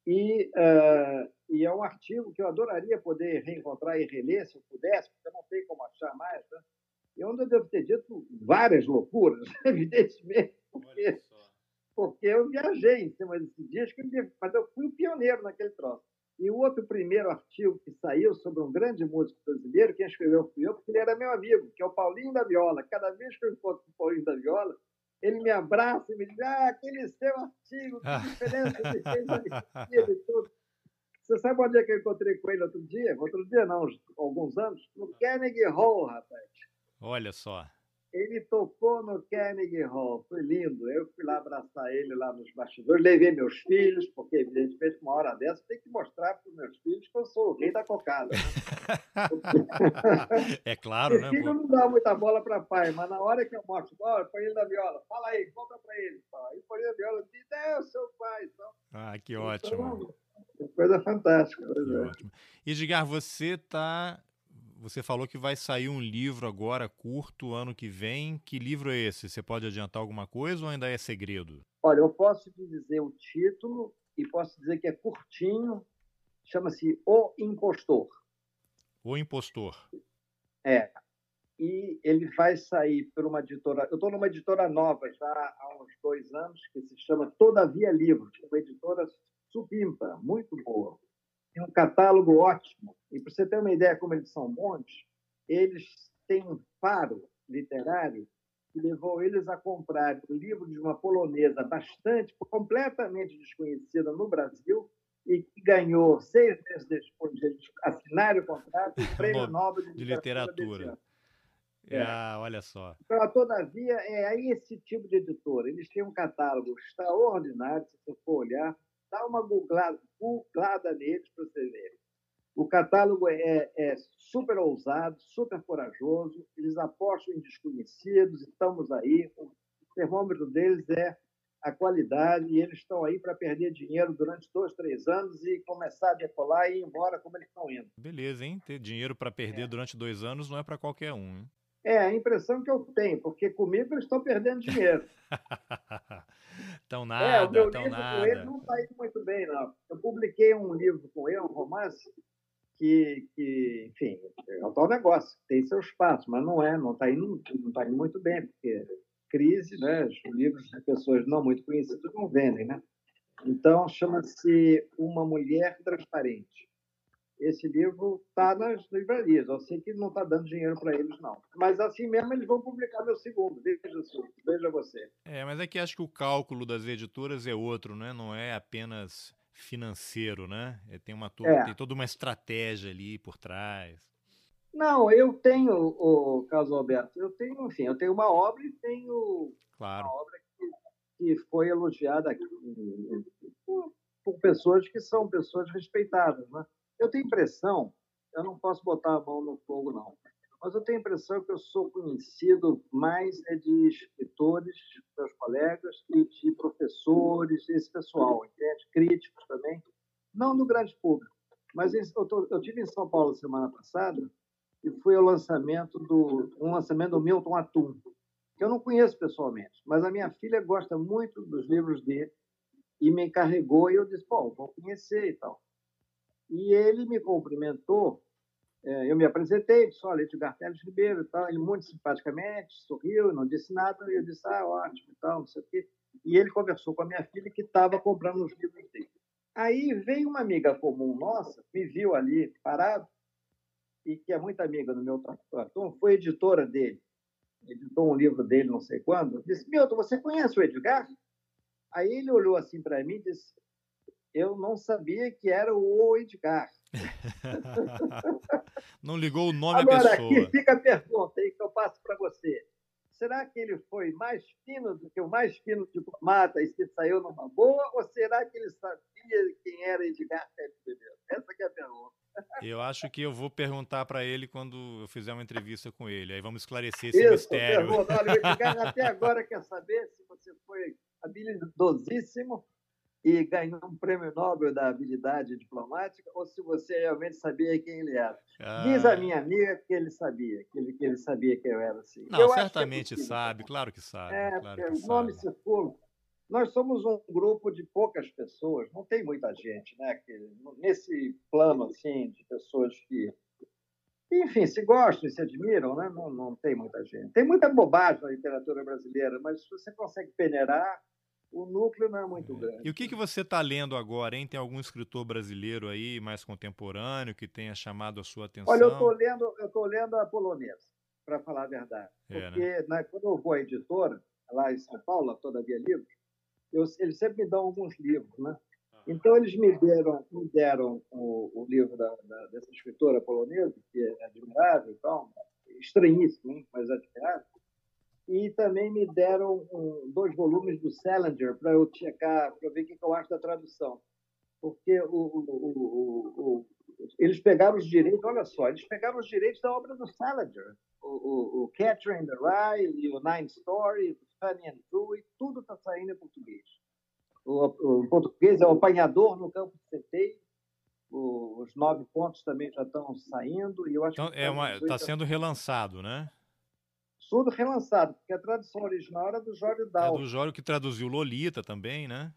E, uh, e é um artigo que eu adoraria poder reencontrar e reler, se eu pudesse, porque eu não tenho como achar mais. Né? E onde eu devo ter dito várias loucuras, evidentemente, porque, porque eu viajei em cima desse disco, mas eu fui o pioneiro naquele troço. E o outro primeiro artigo que saiu sobre um grande músico brasileiro, quem escreveu fui eu, porque ele era meu amigo, que é o Paulinho da Viola. Cada vez que eu encontro o Paulinho da Viola, ele me abraça e me diz: Ah, aquele seu artigo, que diferença ele fez tudo. Você sabe onde é que eu encontrei com ele outro dia? Outro dia não, alguns anos? No Carnegie Hall, rapaz. Olha só. Ele tocou no Carnegie Hall, foi lindo. Eu fui lá abraçar ele lá nos bastidores, levei meus filhos, porque evidentemente uma hora dessa tem que mostrar para os meus filhos que eu sou o rei da cocada. Né? é claro, né? filho não dá muita bola para pai, mas na hora que eu mostro, olha, põe ele da viola, fala aí, conta para ele. Aí põe ele da viola, diz, é o seu pai. Então, ah, que ótimo. Então, coisa fantástica. Que é. ótimo. Edgar, você está você falou que vai sair um livro agora, curto, ano que vem. Que livro é esse? Você pode adiantar alguma coisa ou ainda é segredo? Olha, eu posso te dizer o título e posso dizer que é curtinho. Chama-se O Impostor. O Impostor. É. E ele vai sair por uma editora. Eu estou numa editora nova já há uns dois anos, que se chama Todavia Livros, uma editora supimpa, muito boa tem um catálogo ótimo. E para você ter uma ideia como eles são bons, eles têm um faro literário que levou eles a comprar um livro de uma polonesa bastante, completamente desconhecida no Brasil, e que ganhou seis meses depois de eles assinarem o contrato o Prêmio Nobel de, de Literatura. É. Ah, olha só. Então, todavia, é esse tipo de editora. Eles têm um catálogo extraordinário, se você for olhar dá uma googlada, googlada neles para você ver. O catálogo é, é, super ousado, super corajoso, eles apostam em desconhecidos, estamos aí. O termômetro deles é a qualidade e eles estão aí para perder dinheiro durante dois, três anos e começar a decolar e ir embora como eles estão indo. Beleza, hein? Ter dinheiro para perder é. durante dois anos não é para qualquer um. Hein? É, a impressão que eu tenho, porque comigo eles estão perdendo dinheiro. tão nada, é, o meu livro nada. com ele não está indo muito bem, não. Eu publiquei um livro com ele, um romance, que, que enfim, é um tal negócio, tem seu espaço, mas não é, não está indo, não tá indo muito bem, porque crise, né? Os livros de pessoas não muito conhecidas não vendem, né? Então, chama-se Uma Mulher Transparente. Esse livro está nas livrarias. Eu sei que não está dando dinheiro para eles, não. Mas assim mesmo eles vão publicar meu segundo. Veja, veja você. É, mas é que acho que o cálculo das editoras é outro, né? Não é apenas financeiro, né? É, tem, uma, é. tem toda uma estratégia ali por trás. Não, eu tenho, o Carlos Alberto, eu tenho, enfim, eu tenho uma obra e tenho claro. uma obra que, que foi elogiada aqui por, por pessoas que são pessoas respeitadas, né? Eu tenho impressão, eu não posso botar a mão no fogo, não, mas eu tenho a impressão que eu sou conhecido mais é de escritores, meus colegas, e de professores, esse pessoal, entende? Críticos também, não do grande público. Mas eu, tô, eu tive em São Paulo semana passada e fui ao lançamento do um lançamento do Milton Atum, que eu não conheço pessoalmente, mas a minha filha gosta muito dos livros dele e me encarregou e eu disse, pô, vou conhecer e tal. E ele me cumprimentou, é, eu me apresentei, disse, olha, Edgar Teles Ribeiro e tal, ele muito simpaticamente sorriu, não disse nada, e eu disse, ah, ótimo e tal, não sei o quê. E ele conversou com a minha filha que estava comprando os livros dele. Aí veio uma amiga comum nossa, me viu ali parado, e que é muito amiga do meu trator, foi editora dele, editou um livro dele não sei quando, disse, Milton, você conhece o Edgar? Aí ele olhou assim para mim e disse, eu não sabia que era o Edgar. não ligou o nome Agora, à pessoa. Agora, aqui fica a pergunta aí que eu passo para você. Será que ele foi mais fino do que o mais fino diplomata e se saiu numa boa? Ou será que ele sabia quem era Edgar Teles Essa é a pergunta. Eu acho que eu vou perguntar para ele quando eu fizer uma entrevista com ele. Aí vamos esclarecer esse Isso, mistério. Pergunta. Olha, o Edgar até agora quer saber se você foi habilidosíssimo e ganhou um prêmio Nobel da habilidade diplomática ou se você realmente sabia quem ele era. Ah. Diz a minha amiga que ele sabia, que ele, que ele sabia que eu era assim. Não, eu é certamente é sabe, claro que sabe. É, claro que o nome circula. Nós somos um grupo de poucas pessoas, não tem muita gente, né? Que, nesse plano assim de pessoas que enfim, se gostam e se admiram, né? não, não tem muita gente. Tem muita bobagem na literatura brasileira, mas se você consegue peneirar, o núcleo não é muito é. grande. E o que, que você está lendo agora, hein? Tem algum escritor brasileiro aí, mais contemporâneo, que tenha chamado a sua atenção? Olha, eu estou lendo, eu lendo a polonesa, para falar a verdade. É, Porque né? né, quando eu vou à editora, lá em São Paulo, Todavia Livros, eu, eles sempre me dão alguns livros, né? Então, eles me deram, me deram o, o livro da, da, dessa escritora polonesa, que é admirável e tal, estranhíssimo, mas admirável, e também me deram um, dois volumes do Salinger para eu checar, para ver o que eu acho da tradução. Porque o, o, eles pegaram os direitos, olha só, eles pegaram os direitos da obra do Salinger. O, o, Catcher in the Rye, e o Nine Story, Funny and True, e tudo está saindo em português. O, o, português é o apanhador no campo de centeio, os nove pontos também já estão saindo. E eu acho então, é está sendo relançado, né? Tudo relançado, porque a tradução original era do Jório Dal. É do Jório que traduziu Lolita também, né?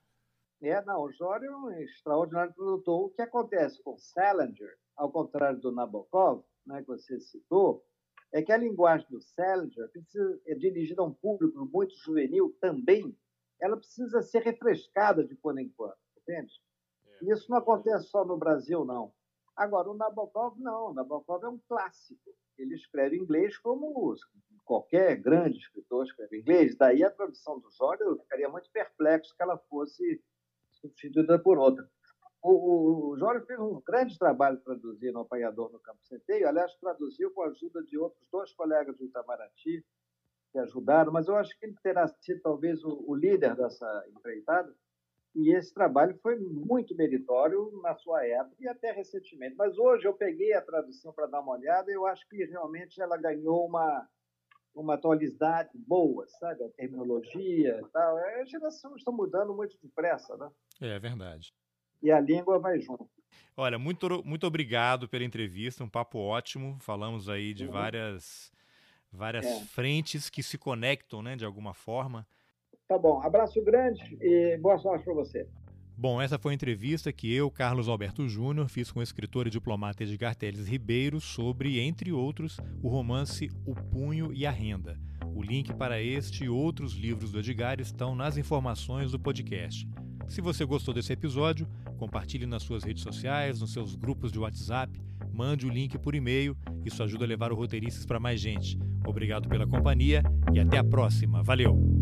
É, não, o Jório é um extraordinário tradutor. O que acontece com Salinger, ao contrário do Nabokov, né, que você citou, é que a linguagem do Salinger precisa, é dirigida a um público muito juvenil também, ela precisa ser refrescada de quando em quando, entende? É. E isso não acontece só no Brasil, não. Agora, o Nabokov, não. O Nabokov é um clássico. Ele escreve inglês como qualquer grande escritor escreve inglês, daí a tradução do Jório eu ficaria muito perplexo que ela fosse substituída por outra. O, o, o Jório fez um grande trabalho traduzindo O Apanhador no Campo Centeio, aliás, traduziu com a ajuda de outros dois colegas do Itamaraty que ajudaram, mas eu acho que ele terá sido talvez o, o líder dessa empreitada, e esse trabalho foi muito meritório na sua época e até recentemente. Mas hoje eu peguei a tradução para dar uma olhada e eu acho que realmente ela ganhou uma, uma atualidade boa, sabe? A terminologia e tal. É, as gerações estão mudando muito depressa, né? É verdade. E a língua vai junto. Olha, muito, muito obrigado pela entrevista, um papo ótimo. Falamos aí de uhum. várias, várias é. frentes que se conectam, né, de alguma forma. Tá bom, abraço grande e boa sorte para você. Bom, essa foi a entrevista que eu, Carlos Alberto Júnior, fiz com o escritor e diplomata Edgar Teles Ribeiro sobre, entre outros, o romance O Punho e a Renda. O link para este e outros livros do Edgar estão nas informações do podcast. Se você gostou desse episódio, compartilhe nas suas redes sociais, nos seus grupos de WhatsApp, mande o link por e-mail, isso ajuda a levar o Roteiristas para mais gente. Obrigado pela companhia e até a próxima. Valeu!